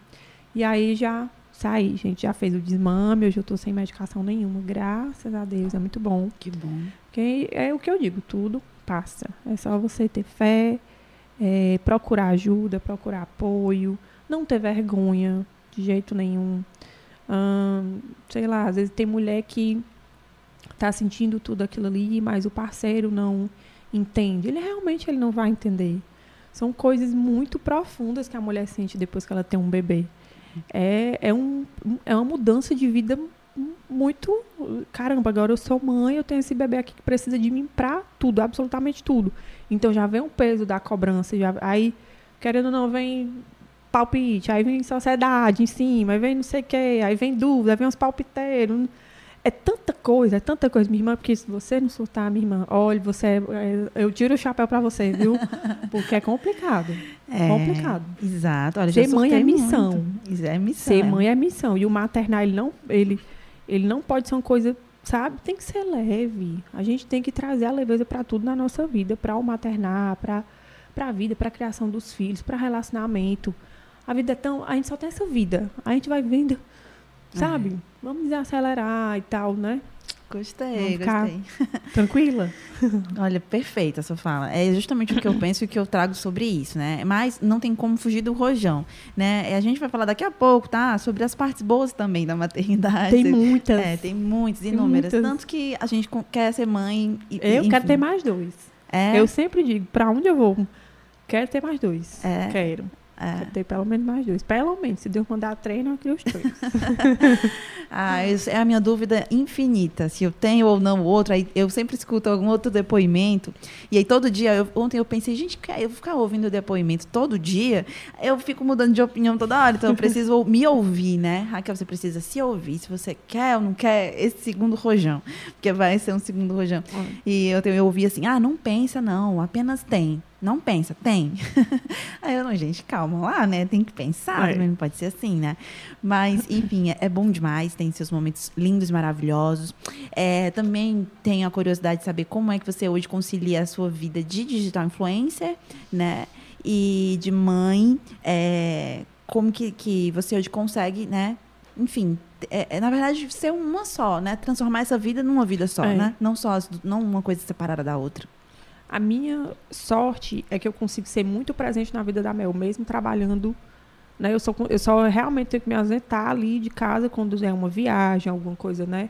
E aí já saí, gente, já fez o desmame, hoje eu tô sem medicação nenhuma, graças a Deus, é muito bom. Que bom. Porque é o que eu digo, tudo passa. É só você ter fé, é, procurar ajuda, procurar apoio, não ter vergonha de jeito nenhum. Hum, sei lá, às vezes tem mulher que tá sentindo tudo aquilo ali, mas o parceiro não entende. Ele realmente ele não vai entender. São coisas muito profundas que a mulher sente depois que ela tem um bebê. É, é, um, é uma mudança de vida muito. Caramba, agora eu sou mãe, eu tenho esse bebê aqui que precisa de mim pra tudo, absolutamente tudo. Então já vem um peso da cobrança, já, aí, querendo ou não, vem palpite, aí vem sociedade em cima, aí vem não sei o quê, aí vem dúvida, aí vem uns palpiteiros. É tanta coisa, é tanta coisa, minha irmã, porque se você não soltar, minha irmã, olha, você é, é eu tiro o chapéu para você, viu? Porque é complicado. É, complicado. Exato. Olha, Ser mãe é missão. Muito. É missão. Ser é. mãe é missão. E o maternar, ele não, ele, ele não pode ser uma coisa, sabe? Tem que ser leve. A gente tem que trazer a leveza para tudo na nossa vida, para o maternar, para para a vida, para a criação dos filhos, para relacionamento. A vida é tão, a gente só tem essa vida. A gente vai vendo sabe? É. Vamos desacelerar e tal, né? Gostei, gostei. Tranquila? Olha, perfeita a sua fala. É justamente o que eu penso e o que eu trago sobre isso, né? Mas não tem como fugir do rojão, né? A gente vai falar daqui a pouco, tá? Sobre as partes boas também da maternidade. Tem muitas. É, tem muitas, inúmeras. Muitas. Tanto que a gente quer ser mãe. E, eu enfim. quero ter mais dois. É? Eu sempre digo, para onde eu vou? Quero ter mais dois. É. Quero. É. ter pelo menos mais dois. Pelo menos, se Deus mandar três, não crio os três. ah, é a minha dúvida infinita. Se eu tenho ou não outro. Aí eu sempre escuto algum outro depoimento. E aí todo dia, eu, ontem eu pensei, gente, eu vou ficar ouvindo o depoimento todo dia. Eu fico mudando de opinião toda hora. Então eu preciso me ouvir, né? Raquel, você precisa se ouvir. Se você quer ou não quer esse segundo rojão. Porque vai ser um segundo rojão. Hum. E eu, eu ouvi assim, ah, não pensa não, apenas tem. Não pensa, tem. Aí eu não, gente, calma lá, né? Tem que pensar, é. não pode ser assim, né? Mas, enfim, é, é, bom demais, tem seus momentos lindos, maravilhosos. É, também tenho a curiosidade de saber como é que você hoje concilia a sua vida de digital influencer, né? E de mãe. É, como que, que você hoje consegue, né? Enfim, é, é, na verdade, ser uma só, né? Transformar essa vida numa vida só, é. né? Não só não uma coisa separada da outra. A minha sorte é que eu consigo ser muito presente na vida da Mel, mesmo trabalhando. Né? Eu, só, eu só realmente tenho que me ausentar ali de casa quando é uma viagem, alguma coisa, né?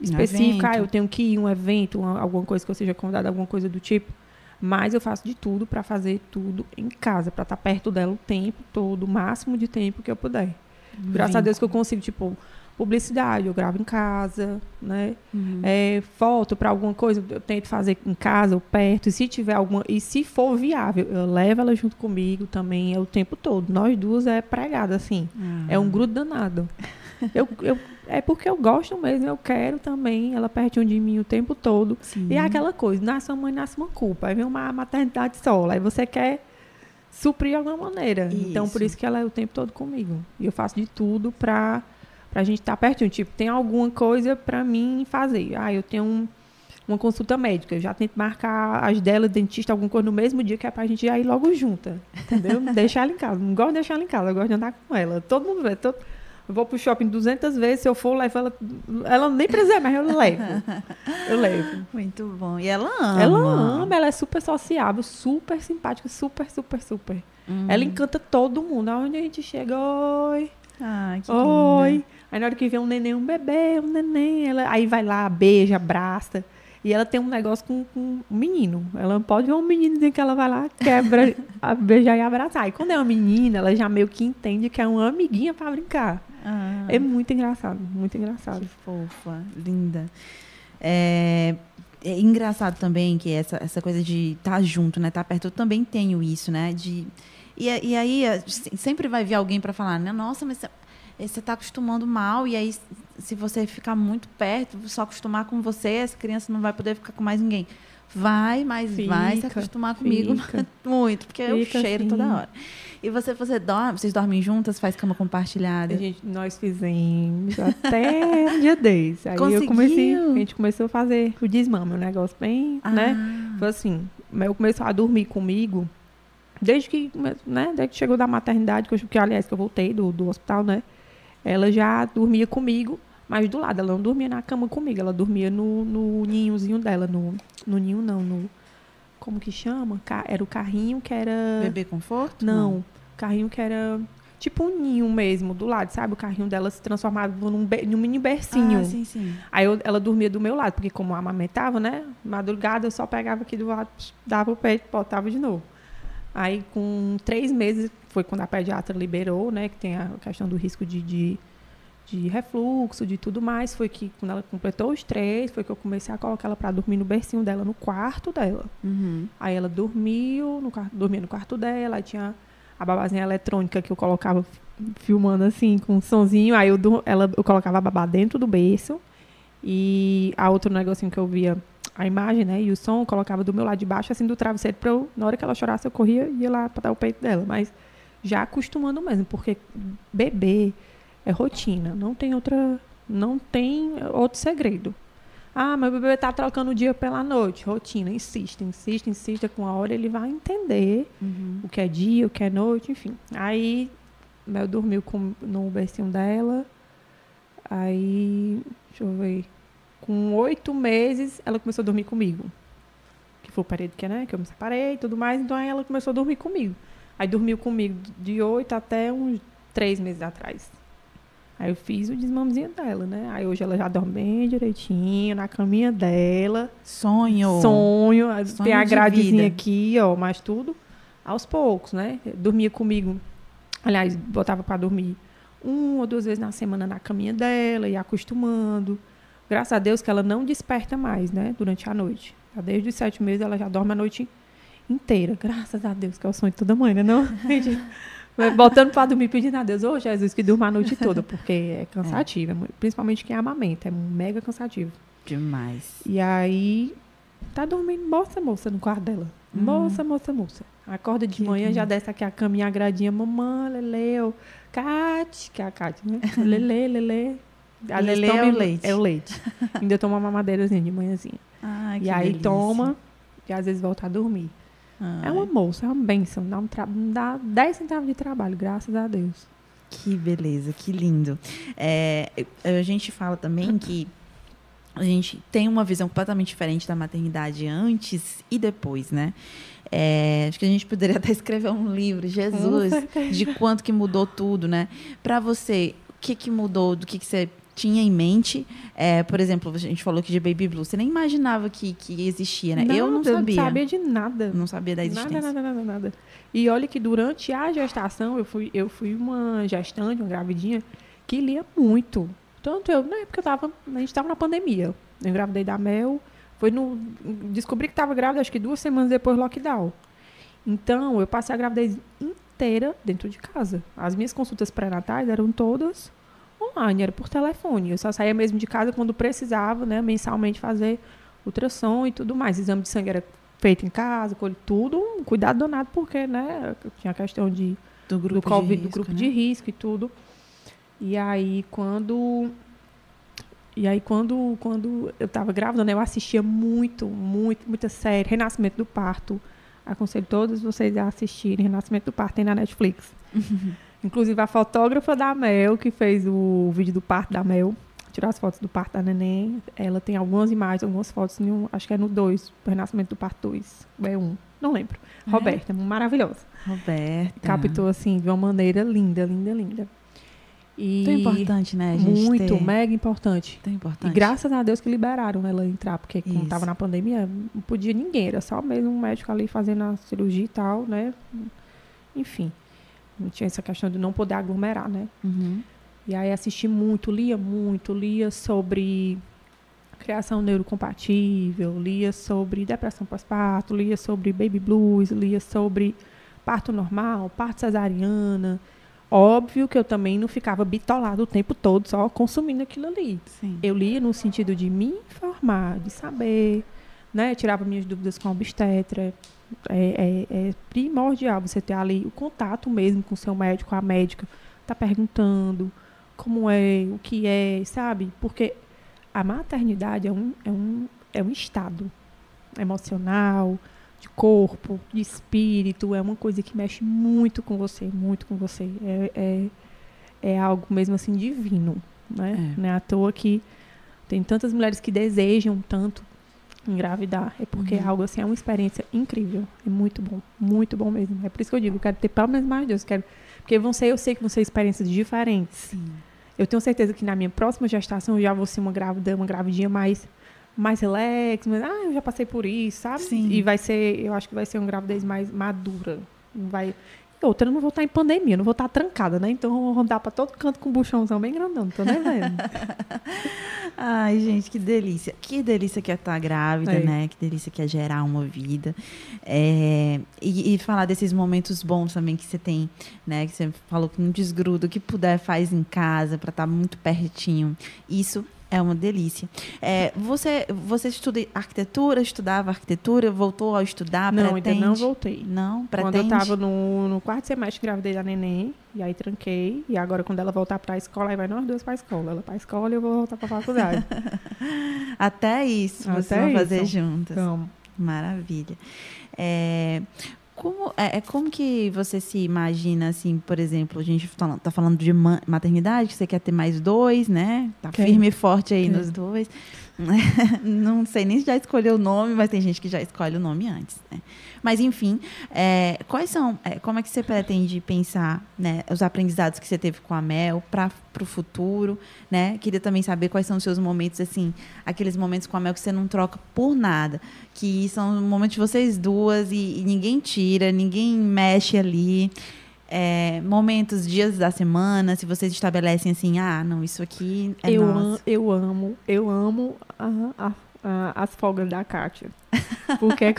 Específica, ah, eu tenho que ir um evento, uma, alguma coisa que eu seja convidada, alguma coisa do tipo. Mas eu faço de tudo para fazer tudo em casa, para estar tá perto dela o tempo todo, o máximo de tempo que eu puder. Graças a Deus que eu consigo, tipo, publicidade, eu gravo em casa, né? Uhum. É, foto para alguma coisa, eu tento fazer em casa ou perto. E se tiver alguma. E se for viável, eu levo ela junto comigo também, é o tempo todo. Nós duas é pregada, assim. Uhum. É um grudo danado. eu, eu, é porque eu gosto mesmo, eu quero também ela pertinho de mim o tempo todo. Sim. E é aquela coisa, nasce uma mãe, nasce uma culpa. Aí vem uma maternidade solo. Aí você quer suprir de alguma maneira. Isso. Então, por isso que ela é o tempo todo comigo. E eu faço de tudo para pra gente estar tá pertinho. Tipo, tem alguma coisa para mim fazer. Ah, eu tenho um, uma consulta médica. Eu já tento marcar as dela, dentista, alguma coisa no mesmo dia, que é pra gente já ir logo junta. Entendeu? deixar ela em casa. Não gosto de deixar ela em casa, eu gosto de andar com ela. Todo mundo vê. Todo... Eu vou pro shopping 200 vezes, se eu for, levo ela. Ela nem precisa, mas eu levo. Eu levo. Muito bom. E ela ama. Ela ama, ela é super sociável, super simpática, super, super, super. Uhum. Ela encanta todo mundo. Aonde a gente chega, oi. Ah, que Oi. Linda. Aí na hora que vê um neném, um bebê, um neném, ela, aí vai lá, beija, abraça. E ela tem um negócio com, com um menino. Ela pode ver um menino que ela vai lá, quebra, beijar e abraçar. E quando é uma menina, ela já meio que entende que é uma amiguinha para brincar. Ah, é muito engraçado, muito engraçado. Que fofa, linda. É, é engraçado também que essa, essa coisa de estar tá junto, né? Estar tá perto, eu também tenho isso, né? De, e, e aí sempre vai vir alguém para falar, né? Nossa, mas você está acostumando mal e aí se você ficar muito perto, só acostumar com você, essa criança não vai poder ficar com mais ninguém. Vai, mas fica, vai se acostumar comigo muito, porque fica, eu cheiro toda hora. E você, você dorme, vocês dormem juntas, faz cama compartilhada? A gente, nós fizemos até um dia desse. Aí Conseguiu? eu comecei, a gente começou a fazer o desmame, um negócio bem, ah. né? Foi assim, eu começou a dormir comigo desde que, né, desde que chegou da maternidade, que, eu, que aliás que eu voltei do, do hospital, né? Ela já dormia comigo, mas do lado. Ela não dormia na cama comigo, ela dormia no, no ninhozinho dela. No, no ninho, não, no. Como que chama? Era o carrinho que era. Bebê conforto? Não. não. Carrinho que era. tipo um ninho mesmo do lado, sabe? O carrinho dela se transformava num, be- num mini bercinho. Ah, sim, sim. Aí eu- ela dormia do meu lado, porque como eu amamentava, né? Madrugada eu só pegava aqui do lado, dava o peito, botava de novo. Aí com três meses foi quando a pediatra liberou, né? Que tem a questão do risco de, de, de refluxo, de tudo mais. Foi que quando ela completou os três, foi que eu comecei a colocar ela para dormir no bercinho dela, no quarto dela. Uhum. Aí ela dormiu, no dormia no quarto dela, aí tinha a babazinha eletrônica que eu colocava fi- filmando assim, com um sonzinho, aí eu, ela, eu colocava a babá dentro do berço e a outro negocinho que eu via a imagem, né, e o som, eu colocava do meu lado de baixo, assim, do travesseiro, pra eu, na hora que ela chorasse, eu corria e ia lá pra dar o peito dela, mas já acostumando mesmo, porque bebê é rotina, não tem outra, não tem outro segredo. Ah, meu bebê tá trocando o dia pela noite. Rotina, insiste, insiste, insiste. Com a hora ele vai entender Uhum. o que é dia, o que é noite, enfim. Aí, Mel dormiu com, no bercinho dela. Aí, deixa eu ver. Com oito meses, ela começou a dormir comigo. Que foi o período que, né, que eu me separei e tudo mais. Então, aí ela começou a dormir comigo. Aí, dormiu comigo de oito até uns três meses atrás. Aí eu fiz o desmamezinho dela, né? Aí hoje ela já dorme bem direitinho, na caminha dela. Sonho. Sonho. Sonho tem a de gradezinha aqui, ó, mas tudo aos poucos, né? Dormia comigo. Aliás, botava para dormir uma ou duas vezes na semana na caminha dela, ia acostumando. Graças a Deus que ela não desperta mais, né? Durante a noite. Já desde os sete meses ela já dorme a noite inteira. Graças a Deus, que é o sonho de toda mãe, né? Não? Botando para dormir, pedindo a Deus, ô Jesus, que durma a noite toda, porque é cansativo, é principalmente quem amamenta, é mega cansativo. Demais. E aí, tá dormindo, moça, moça, no quarto dela. Moça, moça, moça. Acorda de Que manhã, lindo. já desce aqui a caminha, a gradinha, mamãe, Lele, ô, Cate, que é a Cate, né? Lele, Lele. Vezes Lele é o leite. É o leite. Ainda toma uma mamadeirazinha de manhãzinha. Ai, e aí delícia. toma, e às vezes volta a dormir. Ai, É uma moça, é uma benção. Dá, um tra... dá 10 centavos de trabalho, graças a Deus. Que beleza, que lindo. É, a gente fala também que a gente tem uma visão completamente diferente da maternidade antes e depois, né? É, acho que a gente poderia até escrever um livro, Jesus, de quanto que mudou tudo, né? Para você, o que, que mudou, do que, que você tinha em mente? É, por exemplo, a gente falou aqui de Baby Blue, você nem imaginava que, que existia, né? eu não Nada, sabia. Não sabia de nada. Não sabia da existência. Nada, nada, nada, nada. E olha que durante a gestação, eu fui, eu fui uma gestante, uma gravidinha, que lia muito. Tanto eu, na época eu tava, a gente estava na pandemia. Eu engravidei da Mel, foi no. Descobri que estava grávida, acho que duas semanas depois do lockdown. Então, eu passei a gravidez inteira dentro de casa. As minhas consultas pré-natais eram todas online, era por telefone. Eu só saía mesmo de casa quando precisava, né, mensalmente fazer ultrassom e tudo mais. Exame de sangue era feito em casa, tudo, um cuidado danado, porque, né, tinha a questão de, Do grupo do Covid, de do risco, grupo né? de risco e tudo. E aí, quando... E aí, quando, quando eu estava grávida, né, eu assistia muito, muito, muita série. Renascimento do Parto. Aconselho todos vocês a assistirem. Renascimento do Parto tem na Netflix. Inclusive, a fotógrafa da Mel, que fez o vídeo do parto da Mel, tirou as fotos do parto da neném. Ela tem algumas imagens, algumas fotos, um- acho que é no 2, o Renascimento do Parto 2. É um, não lembro. É? Roberta, maravilhosa. Roberta. Captou, assim, de uma maneira linda, linda, linda. E Tão importante, né, a gente muito, ter- mega importante. Tão importante. E graças a Deus que liberaram ela entrar, porque Isso. estava na pandemia, não podia ninguém, era só mesmo um médico ali fazendo a cirurgia e tal, né? Enfim, não tinha essa questão de não poder aglomerar, né? Uhum. E aí assisti muito, lia muito, lia sobre criação neurocompatível, lia sobre depressão pós-parto, lia sobre baby blues, lia sobre parto normal, parto cesariana. Óbvio que eu também não ficava bitolada o tempo todo só consumindo aquilo ali. Sim. Eu lia no sentido de me informar, de saber, né? Tirava minhas dúvidas com a obstetra. É, é- é primordial você ter ali o contato mesmo com o seu médico, a médica, tá perguntando como é, o que é, sabe? Porque a maternidade é um, é um, é um estado emocional, de corpo, de espírito, é uma coisa que mexe muito com você, muito com você. É, é, é algo mesmo assim divino, né? É. Não é à toa que tem tantas mulheres que desejam tanto engravidar. É porque uhum. algo assim é uma experiência incrível. É muito bom, muito bom mesmo. É por isso que eu digo, eu quero ter pelo menos mais Deus. Quero, porque vão ser, eu sei que vão ser experiências diferentes. Sim. Eu tenho certeza que na minha próxima gestação eu já vou ser uma grávida, uma gravidinha mais mais relax, mas ah, eu já passei por isso, sabe? Sim. E vai ser, eu acho que vai ser uma gravidez mais madura. Vai Outra, eu não vou estar em pandemia, não vou estar trancada, né? Então eu vou rodar para todo canto com um buchãozão bem grandão, não tô nem vendo. Ai, gente, que delícia. Que delícia que é estar grávida, é. né? Que delícia que é gerar uma vida. É, e, e, falar desses momentos bons também que você tem, né? Que você falou que não desgruda, o que puder faz em casa para estar muito pertinho. Isso é uma delícia. É, você, você estuda arquitetura, estudava arquitetura, voltou a estudar? Não, pretende? ainda não voltei. Não, pretende? Quando eu estava no, no quarto semestre, gravidei da neném, e aí tranquei. E agora, quando ela voltar para a escola, aí vai nós duas para a escola. Ela para a escola e eu vou voltar para a faculdade. Até isso, Até vocês vão fazer juntas. Vamos. Maravilha. É, como, é, é, como que você se imagina, assim, por exemplo, a gente está tá falando de maternidade, que você quer ter mais dois, né? Tá firme e forte aí nos dois. Não sei nem se já escolheu o nome, mas tem gente que já escolhe o nome antes, né? Mas, enfim, é, quais são, é, como é que você pretende pensar né, os aprendizados que você teve com a Mel para o futuro, né? Queria também saber quais são os seus momentos, assim, aqueles momentos com a Mel que você não troca por nada, que são momentos de vocês duas e, e ninguém tira, ninguém mexe ali. É, momentos, dias da semana, se vocês estabelecem assim, ah, não, isso aqui é eu nosso. Am, eu amo, eu amo a, a, a, as folgas da Kátia. Porque é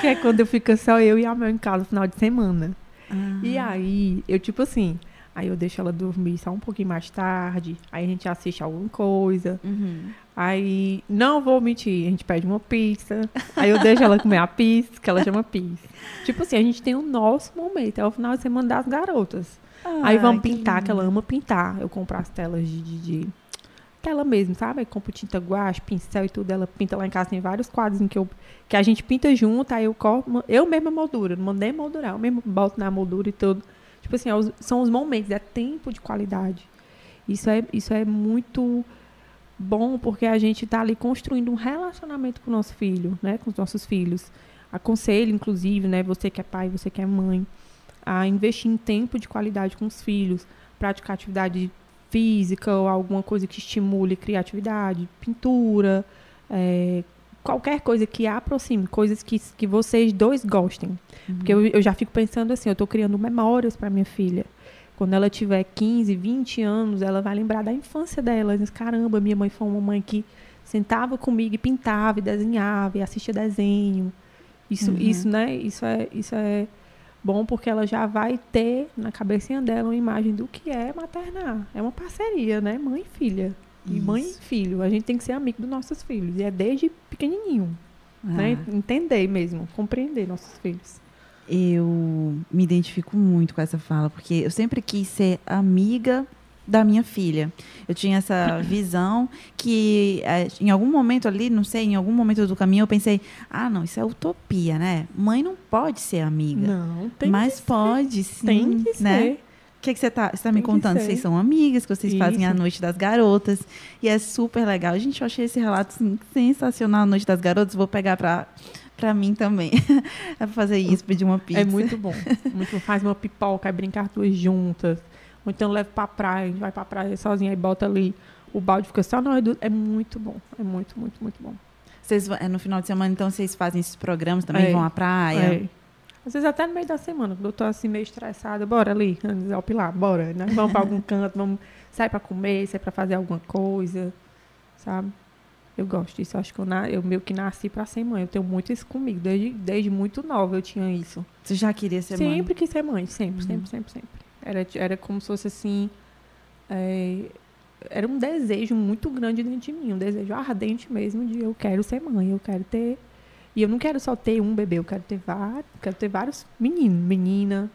que é quando eu fico só eu e a Mel em casa no final de semana. Uhum. E aí, eu tipo assim, aí eu deixo ela dormir só um pouquinho mais tarde, aí a gente assiste alguma coisa. Uhum. Aí, não vou mentir, a gente pede uma pizza. Aí eu deixo ela comer a pizza, que ela chama pizza. Tipo assim, a gente tem o nosso momento, é o final de semana das garotas. Ah, aí vamos pintar, que, que ela ama pintar. Eu compro as telas de, de, de tela mesmo, sabe? Compro tinta guache, pincel e tudo. Ela pinta lá em casa, tem vários quadros em que, eu, que a gente pinta junto, aí eu corto, eu mesma moldura, não mandei moldurar, eu mesmo boto na moldura e tudo. Tipo assim, é são os momentos, é tempo de qualidade. Isso é, isso é muito bom porque a gente está ali construindo um relacionamento com o nosso filho, né? Com os nossos filhos. Aconselho, inclusive, né? Você que é pai, você que é mãe, a investir em tempo de qualidade com os filhos, praticar atividade física ou alguma coisa que estimule criatividade, pintura, é, qualquer coisa que aproxime, coisas que, que vocês dois gostem. Uhum. Porque eu, eu já fico pensando assim, eu estou criando memórias para minha filha. Quando ela tiver 15, 20 anos, ela vai lembrar da infância dela. Diz, Caramba, minha mãe foi uma mãe que sentava comigo e pintava e desenhava e assistia desenho. Isso, uhum. isso, né? Isso é, isso é bom porque ela já vai ter na cabecinha dela uma imagem do que é maternar. É uma parceria, né? Mãe e filha. E Isso. mãe e filho. A gente tem que ser amigo dos nossos filhos. E é desde pequenininho. Ah. Né? Entender mesmo, compreender nossos filhos. Eu me identifico muito com essa fala, porque eu sempre quis ser amiga da minha filha. Eu tinha essa visão que é, em algum momento ali, não sei, em algum momento do caminho eu pensei, ah, não, isso é utopia, né? Mãe não pode ser amiga. Não, tem Mas pode, sim, tem que né? Ser. O que, que você está tá me contando? Vocês são amigas, que vocês Isso. fazem a Noite das Garotas. E é super legal. Gente, eu achei esse relato assim, sensacional, a Noite das Garotas. Vou pegar para para mim também. é fazer isso, pedir uma pizza. É muito bom. Muito bom. Faz uma pipoca, brincar duas juntas. Ou então leva pra praia, a gente vai pra praia sozinha e bota ali o balde, fica só no reduto. É muito bom. É muito, muito, muito bom. Vocês, é, no final de semana, então, vocês fazem esses programas também? É, vão à praia? É. Às vezes até no meio da semana, quando eu tô assim meio estressada, bora ali, lá, bora, né? Vamos para algum canto, vamos sair para comer, sair para fazer alguma coisa, sabe? Eu gosto disso. Eu acho que eu, na, eu meio que nasci para ser mãe. Eu tenho muito isso comigo. Desde, desde muito nova eu tinha isso. Você já queria ser sempre mãe? Sempre quis ser mãe. Sempre, uhum. sempre, sempre, sempre. Era, era como se fosse assim. É, era um desejo muito grande dentro de mim, um desejo ardente mesmo de eu quero ser mãe, eu quero ter. E eu não quero só ter um bebê, eu quero ter vários, quero ter vários meninos, menina.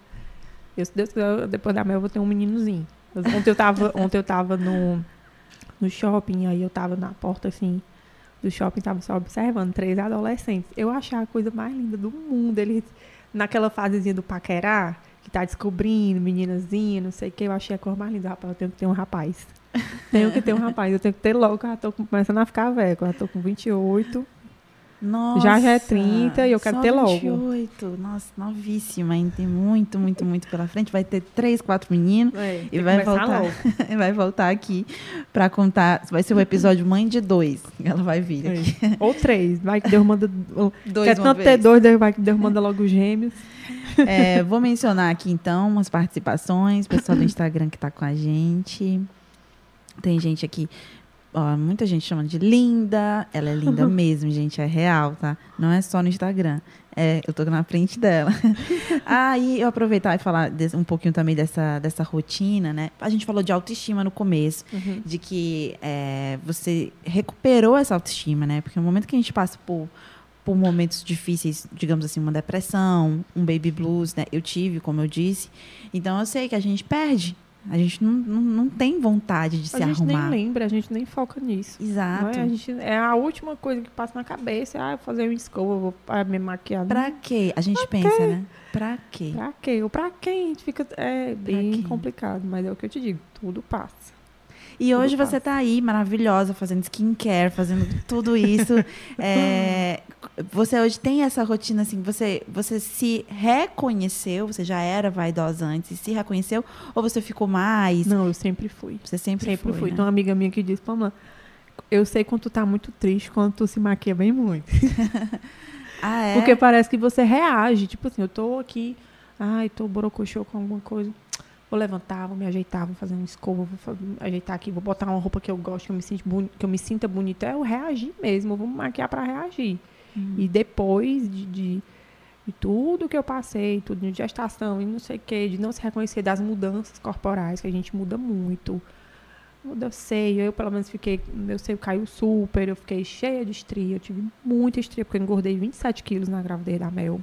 Eu, Deus, depois da minha eu vou ter um meninozinho. Ontem eu tava, ontem eu tava no, no shopping, aí eu tava na porta assim do shopping, tava só observando três adolescentes. Eu achei a coisa mais linda do mundo. Eles, naquela fasezinha do paquerá, que tá descobrindo, meninazinha, não sei o que, eu achei a cor mais linda. Rapaz, eu tenho que ter um rapaz. tenho que ter um rapaz, eu tenho que ter logo, eu já tô começando a ficar velho, eu já tô com 28. Nossa, já já é 30 e eu quero ter logo. 28. Nossa, novíssima, ainda tem muito, muito, muito pela frente. Vai ter três, quatro meninos É, e vai voltar, e vai voltar aqui para contar. Vai ser o episódio Mãe de Dois. Ela vai vir aqui. É. Ou três. Vai que Deus manda. Dois Quer tanto ter dois, vai que Deus manda logo gêmeos. É, vou mencionar aqui então umas participações, pessoal do Instagram que tá com a gente. Tem gente aqui, ó, muita gente chamando de linda. Ela é linda mesmo, gente, é real, tá? Não é só no Instagram. É, eu tô na frente dela. Aí eu aproveitar e falar desse- um pouquinho também dessa, dessa rotina, né? A gente falou de autoestima no começo, de que é, você recuperou essa autoestima, né? Porque no momento que a gente passa por, por momentos difíceis, digamos assim, uma depressão, um baby blues, né? Eu tive, como eu disse. Então eu sei que a gente perde. A gente não, não, não tem vontade de A se gente arrumar. nem lembra, a gente nem foca nisso. Não Exato. é? A, gente, é a última coisa que passa na cabeça. Ah, vou fazer um escova, vou ah, me maquiar. Pra quê? A gente pensa, né? Pra quê? Pra quê? Ou pra quem? A gente fica. É bem quem? complicado, mas é o que eu te digo, tudo passa. E hoje você tá aí, maravilhosa, fazendo skincare, fazendo tudo isso. É, você hoje tem essa rotina, assim, você, você se reconheceu, você já era vaidosa antes, e se reconheceu, ou você ficou mais? Não, eu sempre fui. Você sempre, Sempre foi, fui. né? Tem uma amiga minha que disse, Pamela, eu sei quando tu tá muito triste, quando tu se maquia bem muito. Ah, é? Porque parece que você reage. Tipo assim, eu tô aqui, ai, tô borocochô com alguma coisa. Vou levantar, vou me ajeitar, vou fazer um escova, vou ajeitar aqui, vou botar uma roupa que eu gosto, que eu me, sinto que eu me sinta bonita. É eu reagir mesmo, eu vou me maquiar pra reagir. Hum. E depois de, de, de tudo que eu passei, tudo de gestação e não sei o quê, de não se reconhecer das mudanças corporais, que a gente muda muito. Muda seio, eu pelo menos fiquei, meu seio caiu super, eu fiquei cheia de estria, eu tive muita estria, porque eu engordei 27 quilos na gravidez da Mel.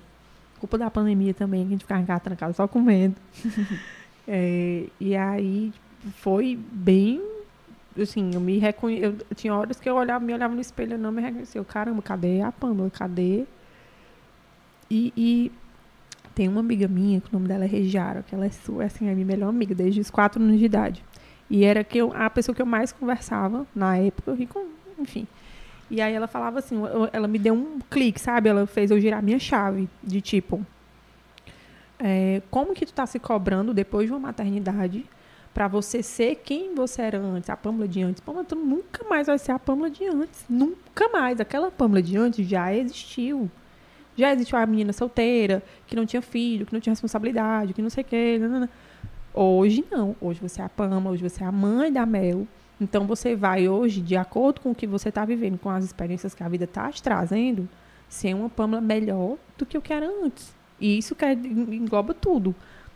Culpa da pandemia também, que a gente ficava em casa trancado só comendo. É, e aí foi bem assim, eu me reconhe... eu tinha horas que eu olhava, me olhava no espelho e não me reconhecia. Caramba, cadê a Pamela? Cadê? E, e tem uma amiga minha, que o nome dela é Regiara, que ela é sua, assim, é a minha melhor amiga, desde os quatro anos de idade. E era que eu, a pessoa que eu mais conversava na época, com, enfim. E aí ela falava assim, ela me deu um clique, sabe? Ela fez eu girar minha chave, de tipo, é, como que tu tá se cobrando depois de uma maternidade para você ser quem você era antes, a Pâmela de antes. Pâmela, tu nunca mais vai ser a Pâmela de antes. Nunca mais. Aquela Pâmela de antes já existiu. Já existiu a menina solteira, que não tinha filho, que não tinha responsabilidade, que não sei o quê. nanana. Hoje não. Hoje você é a Pâmela, hoje você é a mãe da Mel. Então você vai hoje, de acordo com o que você está vivendo, com as experiências que a vida está te trazendo, ser uma Pâmela melhor do que o que era antes. E isso quer, engloba tudo.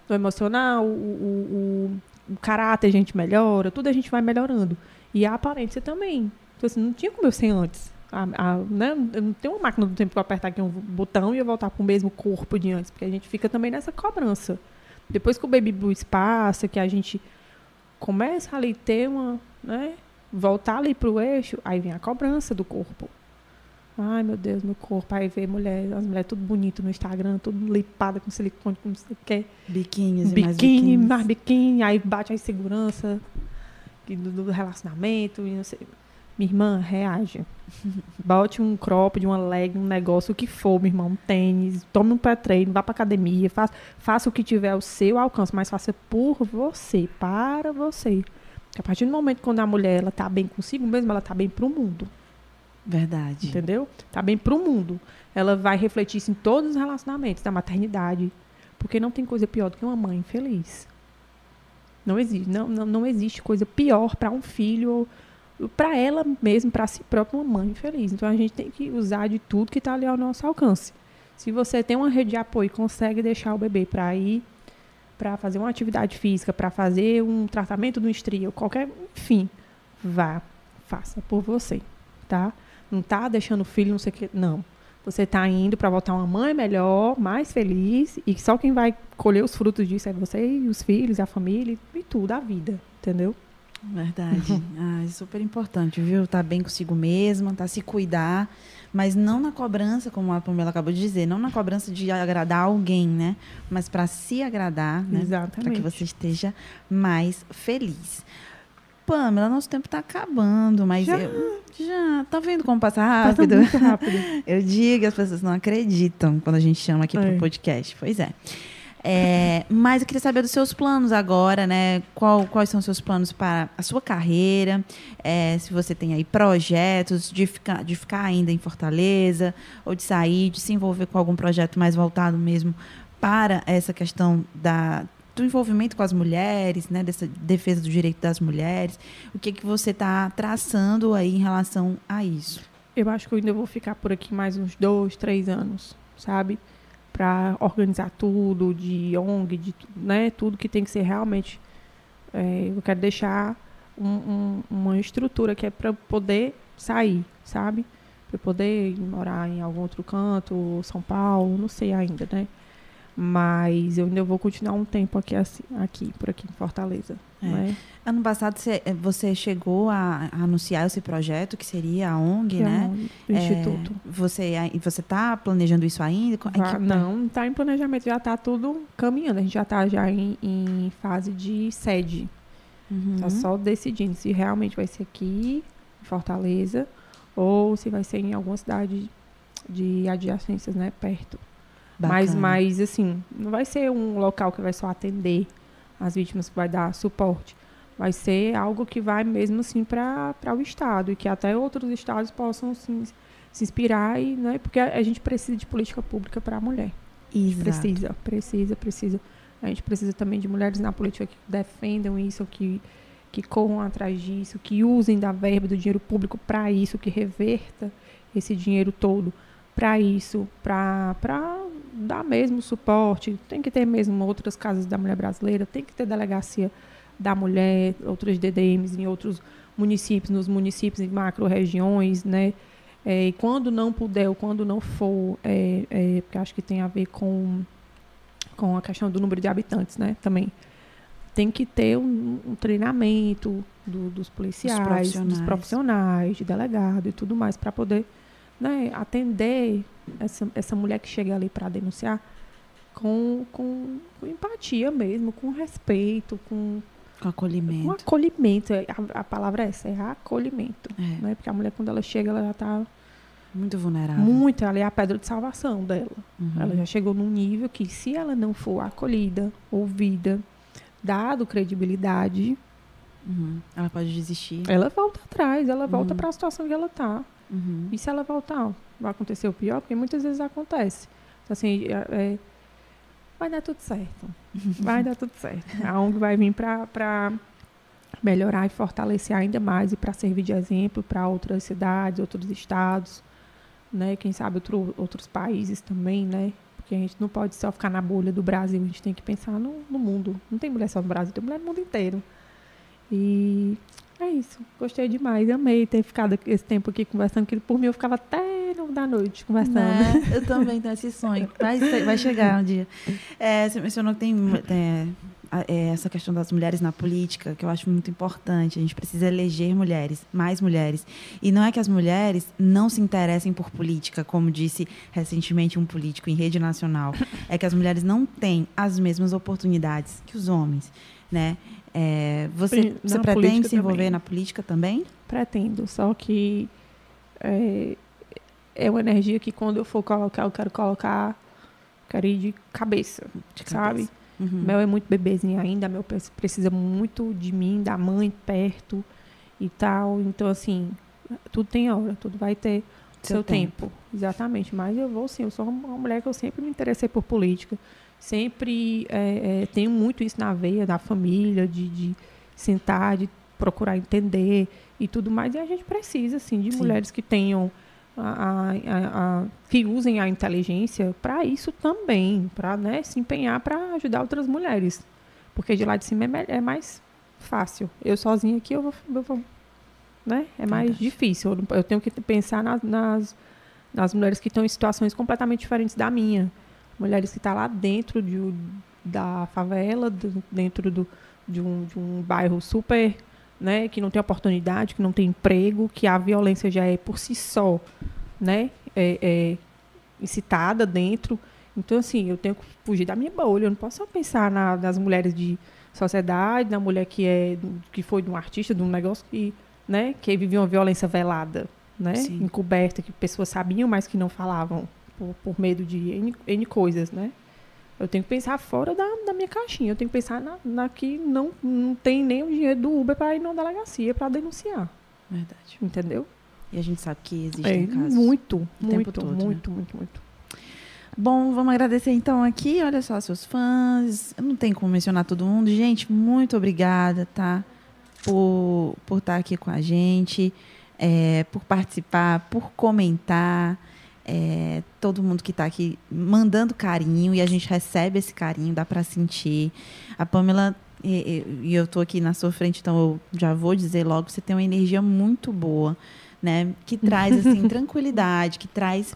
O emocional, o, o, o, o caráter a gente melhora, tudo a gente vai melhorando. E a aparência também. Então, assim, não tinha como eu ser antes. A, a, né? Eu não tenho uma máquina do tempo para apertar aqui um botão e eu voltar para o mesmo corpo de antes, porque a gente fica também nessa cobrança. Depois que o baby blues passa, que a gente começa ali ter uma, né, voltar ali pro eixo, aí vem a cobrança do corpo. Ai, meu Deus, meu corpo. Aí vê mulher, as mulheres tudo bonito no Instagram, tudo lipada com silicone, com não sei o quê. Biquínis e mais Biquíni, mais biquíni, aí bate a insegurança do, do relacionamento e não sei. Minha irmã, reage. Bote um crop de uma leg, um negócio, o que for, meu irmão, um tênis, tome um pré-treino, vá pra academia, faça, faça o que tiver ao seu alcance, mas faça por você, para você. Porque a partir do momento quando a mulher ela tá bem consigo mesmo, ela tá bem pro mundo. Verdade. Entendeu? Tá bem pro mundo. Ela vai refletir isso em todos os relacionamentos da maternidade. Porque não tem coisa pior do que uma mãe infeliz. Não existe. Não, não, não existe coisa pior para um filho ou para ela mesmo, para si própria, uma mãe infeliz. Então a gente tem que usar de tudo que está ali ao nosso alcance. Se você tem uma rede de apoio e consegue deixar o bebê para ir para fazer uma atividade física, para fazer um tratamento do estria, qualquer, enfim, vá, faça por você, tá? Não tá deixando o filho não sei o que, não. Você tá indo para voltar uma mãe melhor, mais feliz, e só quem vai colher os frutos disso é você e os filhos, a família e tudo, a vida, entendeu? Verdade. ah, é super importante, viu? Tá bem consigo mesma, tá se cuidar, mas não na cobrança, como a Pamela acabou de dizer, não na cobrança de agradar alguém, né? Mas para se agradar, né? Para Exatamente. que você esteja mais feliz. Pamela, nosso tempo está acabando, mas já. eu, já. Tá vendo como passa rápido? Passa rápido. eu digo, as pessoas não acreditam quando a gente chama aqui é. para o podcast. Pois é. é. Mas eu queria saber dos seus planos agora, né? Qual, quais são os seus planos para a sua carreira? É, se você tem aí projetos de ficar, de ficar ainda em Fortaleza, ou de sair, de se envolver com algum projeto mais voltado mesmo para essa questão da do envolvimento com as mulheres, né, dessa defesa do direito das mulheres. O que que você está traçando aí em relação a isso? Eu acho que eu ainda vou ficar por aqui mais uns dois, três anos, sabe? Para organizar tudo, de ONG, de né, tudo que tem que ser realmente. É, eu quero deixar um, um, uma estrutura que é para poder sair, sabe? Para poder morar em algum outro canto, São Paulo, não sei ainda, né? Mas eu ainda vou continuar um tempo aqui, assim, aqui por aqui em Fortaleza. É. Né? Ano passado você chegou a, anunciar esse projeto, que seria a ONG, que é né? É o Instituto. É, você está planejando isso ainda? Já, não, está em planejamento, já está tudo caminhando. A gente já está já em, em, fase de sede. Está uhum. só decidindo se realmente vai ser aqui, em Fortaleza, ou se vai ser em alguma cidade de adjacências, né? Perto. Mas, mas, assim, não vai ser um local que vai só atender as vítimas, que vai dar suporte. Vai ser algo que vai mesmo, assim, para o Estado. E que até outros estados possam, assim, se inspirar. E, né, porque a, a gente precisa de política pública para a mulher. Exato. Precisa, precisa, precisa. A gente precisa também de mulheres na política que defendam isso, que, que corram atrás disso, que usem da verba do dinheiro público para isso, que reverta esse dinheiro todo para isso, para dar mesmo suporte. Tem que ter mesmo outras casas da mulher brasileira, tem que ter delegacia da mulher, outras DDMs em outros municípios, nos municípios em macro-regiões, né? É, e quando não puder, ou quando não for, é, é, porque acho que tem a ver com, com a questão do número de habitantes, né? Também tem que ter um, um treinamento do, dos policiais, profissionais. dos profissionais, de delegado e tudo mais, para poder né, atender essa, essa mulher que chega ali para denunciar com, com, com, empatia mesmo, com respeito, com, com acolhimento. Com acolhimento. É, a, a palavra é essa, é acolhimento. É. Né? Porque a mulher, quando ela chega, ela já está. Muito vulnerável. Muito, ela é a pedra de salvação dela. Uhum. Ela já chegou num nível que, se ela não for acolhida, ouvida, dado credibilidade. Uhum. Ela pode desistir. Ela volta atrás, ela volta uhum. para a situação que ela está. Uhum. E se ela voltar, vai acontecer o pior? Porque muitas vezes acontece. Então, assim, é, é, vai dar tudo certo. Vai dar tudo certo. A ONG vai vir para melhorar e fortalecer ainda mais e para servir de exemplo para outras cidades, outros estados, né? Quem sabe outro, outros países também, né? Porque a gente não pode só ficar na bolha do Brasil, a gente tem que pensar no, no mundo. Não tem mulher só no Brasil, tem mulher no mundo inteiro. E é isso. Gostei demais. Amei ter ficado esse tempo aqui conversando, que por mim eu ficava até no da noite conversando. Né? Eu também tenho esse sonho. Vai, vai chegar um dia. É, você mencionou que tem é, é, essa questão das mulheres na política, que eu acho muito importante. A gente precisa eleger mulheres, mais mulheres. E não é que as mulheres não se interessem por política, como disse recentemente um político em rede nacional. É que as mulheres não têm as mesmas oportunidades que os homens. Né? É, você você pretende se envolver também. na política também? Pretendo, só que é, é uma energia que quando eu for colocar, eu quero colocar, quero ir de cabeça, de sabe? Cabeça. Uhum. Mel é muito bebezinho ainda, Mel precisa muito de mim, da mãe perto e tal. Então, assim, tudo tem hora, tudo vai ter seu, seu tempo. tempo. Exatamente. Mas eu vou sim, eu sou uma mulher que eu sempre me interessei por política sempre é, é, tenho muito isso na veia da família, de, de, sentar, de procurar entender e tudo mais. E a gente precisa, assim, de Sim. mulheres que tenham a, a, a, que usem a inteligência para isso também, para né, se empenhar para ajudar outras mulheres. Porque de lá de cima é, é mais fácil. Eu sozinha aqui, eu vou, eu vou né? É mais Verdade. difícil. Eu, tenho que pensar nas, nas, nas mulheres que estão em situações completamente diferentes da minha mulheres que estão tá lá dentro de, da favela, dentro do, de, um, de um bairro super, né, que não tem oportunidade, que não tem emprego, que a violência já é por si só, né, é, é incitada dentro. Então, assim, eu tenho que fugir da minha bolha. Eu não posso só pensar na, nas mulheres de sociedade, da mulher que é que foi de um artista, de um negócio que, né, que vivia uma violência velada, né, Sim. encoberta, que pessoas sabiam, mas que não falavam por, por medo de N, N coisas, né? Eu tenho que pensar fora da, da minha caixinha. Eu tenho que pensar na, na que não, não tem nem o dinheiro do Uber para ir na delegacia para denunciar. Verdade. Entendeu? E a gente sabe que existem É, casos. muito, muito, todo, né? muito, muito, muito. Bom, vamos agradecer então aqui, olha só, seus fãs. Não tem como mencionar todo mundo. Gente, muito obrigada, tá? Por, por estar aqui com a gente, é, por participar, por comentar. É, todo mundo que está aqui mandando carinho e a gente recebe esse carinho, dá para sentir. A Pamela, e, e- eu estou aqui na sua frente, então eu já vou dizer logo, você tem uma energia muito boa, né? Que traz assim tranquilidade, que traz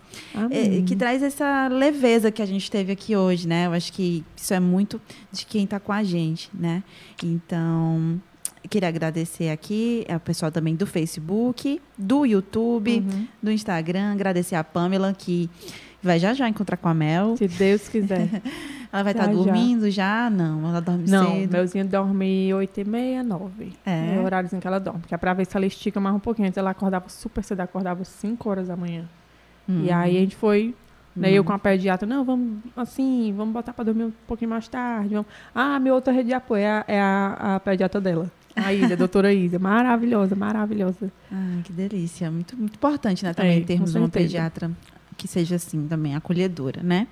é, que traz essa leveza que a gente teve aqui hoje, né? Eu acho que isso é muito de quem está com a gente, né? Então, queria agradecer aqui ao pessoal também do Facebook, do YouTube, Uhum. do Instagram, agradecer a Pamela, que vai já já encontrar com a Mel. Se Deus quiser. Ela vai Já, estar já. dormindo já? Não, ela dorme Não, cedo. Melzinha dorme 8 e meia, 9. É? É o horáriozinho que ela dorme. Que é pra ver se ela estica mais um pouquinho. Antes ela acordava super cedo, acordava 5 horas da manhã. Hum. E aí a gente foi, né, Hum. eu com a pediatra, não, vamos assim, vamos botar pra dormir um pouquinho mais tarde. Vamos. Ah, minha outra rede de apoio é a, é a, a pediatra dela. A Isa, a doutora Isa. Maravilhosa, maravilhosa. Ah, que delícia. Muito, muito importante, né? Também É, termos uma pediatra que seja assim também, acolhedora, né?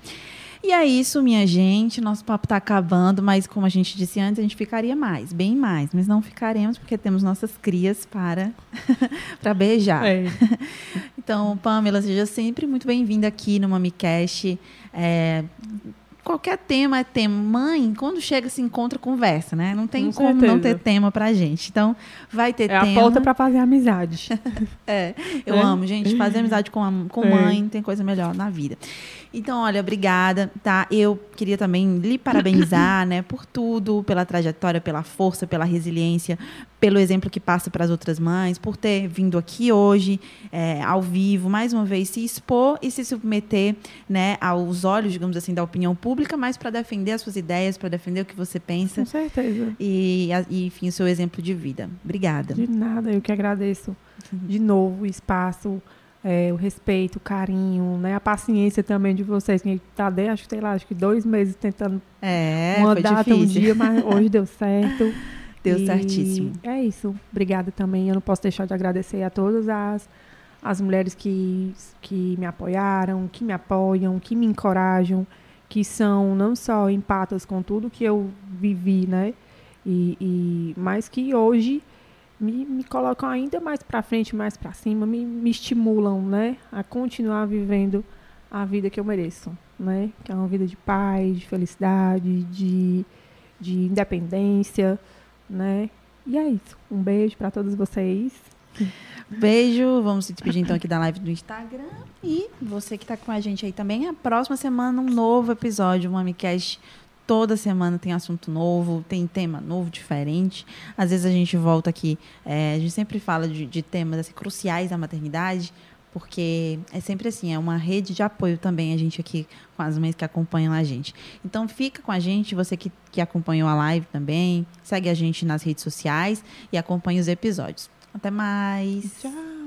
E é isso, minha gente. Nosso papo tá acabando, mas como a gente disse antes, a gente ficaria mais, bem mais. Mas não ficaremos porque temos nossas crias para, para beijar. É. Então, Pamela, seja sempre muito bem-vinda aqui no MamiCast. É, qualquer tema é tema. Mãe, quando chega, se encontra, conversa, né? Não tem Com como não certeza. ter tema pra gente. Então, vai ter É a tema. pauta pra fazer amizade. É, eu É. amo, gente, fazer amizade com, a, com É. mãe, não tem coisa melhor na vida. Então, olha, obrigada, tá? Eu queria também lhe parabenizar, né, por tudo, pela trajetória, pela força, pela resiliência, pelo exemplo que passa para as outras mães, por ter vindo aqui hoje, é, ao vivo, mais uma vez, se expor e se submeter, né, aos olhos, digamos assim, da opinião pública, mas para defender as suas ideias, para defender o que você pensa Com certeza. e, e, enfim, o seu exemplo de vida. Obrigada. De nada, eu que agradeço. De novo, o espaço, é, o respeito, o carinho, né? A paciência também de vocês. Que tá desde, acho sei lá, acho que dois meses tentando É, uma foi data, difícil. um dia, mas hoje deu certo. Deu E certíssimo. É isso. Obrigada também. Eu não posso deixar de agradecer a todas as, as mulheres que, que me apoiaram, que me apoiam, que me encorajam, que são não só empatas com tudo que eu vivi, né? E, e, mas que hoje me, me colocam ainda mais para frente, mais para cima, me, me estimulam, né? A continuar vivendo a vida que eu mereço, né? Que é uma vida de paz, de felicidade, de, de independência, né? E é isso. Um beijo para todos vocês. Beijo, vamos se despedir então aqui da live do Instagram. E você que está com a gente aí também, a próxima semana um novo episódio, um MamiCast. Toda semana tem assunto novo, tem tema novo, diferente. Às vezes a gente volta aqui, é, a gente sempre fala de, de temas assim, cruciais da maternidade, porque é sempre assim, é uma rede de apoio também a gente aqui com as mães que acompanham a gente. Então fica com a gente, você que, que acompanhou a live também, segue a gente nas redes sociais e acompanha os episódios. Até mais. Tchau.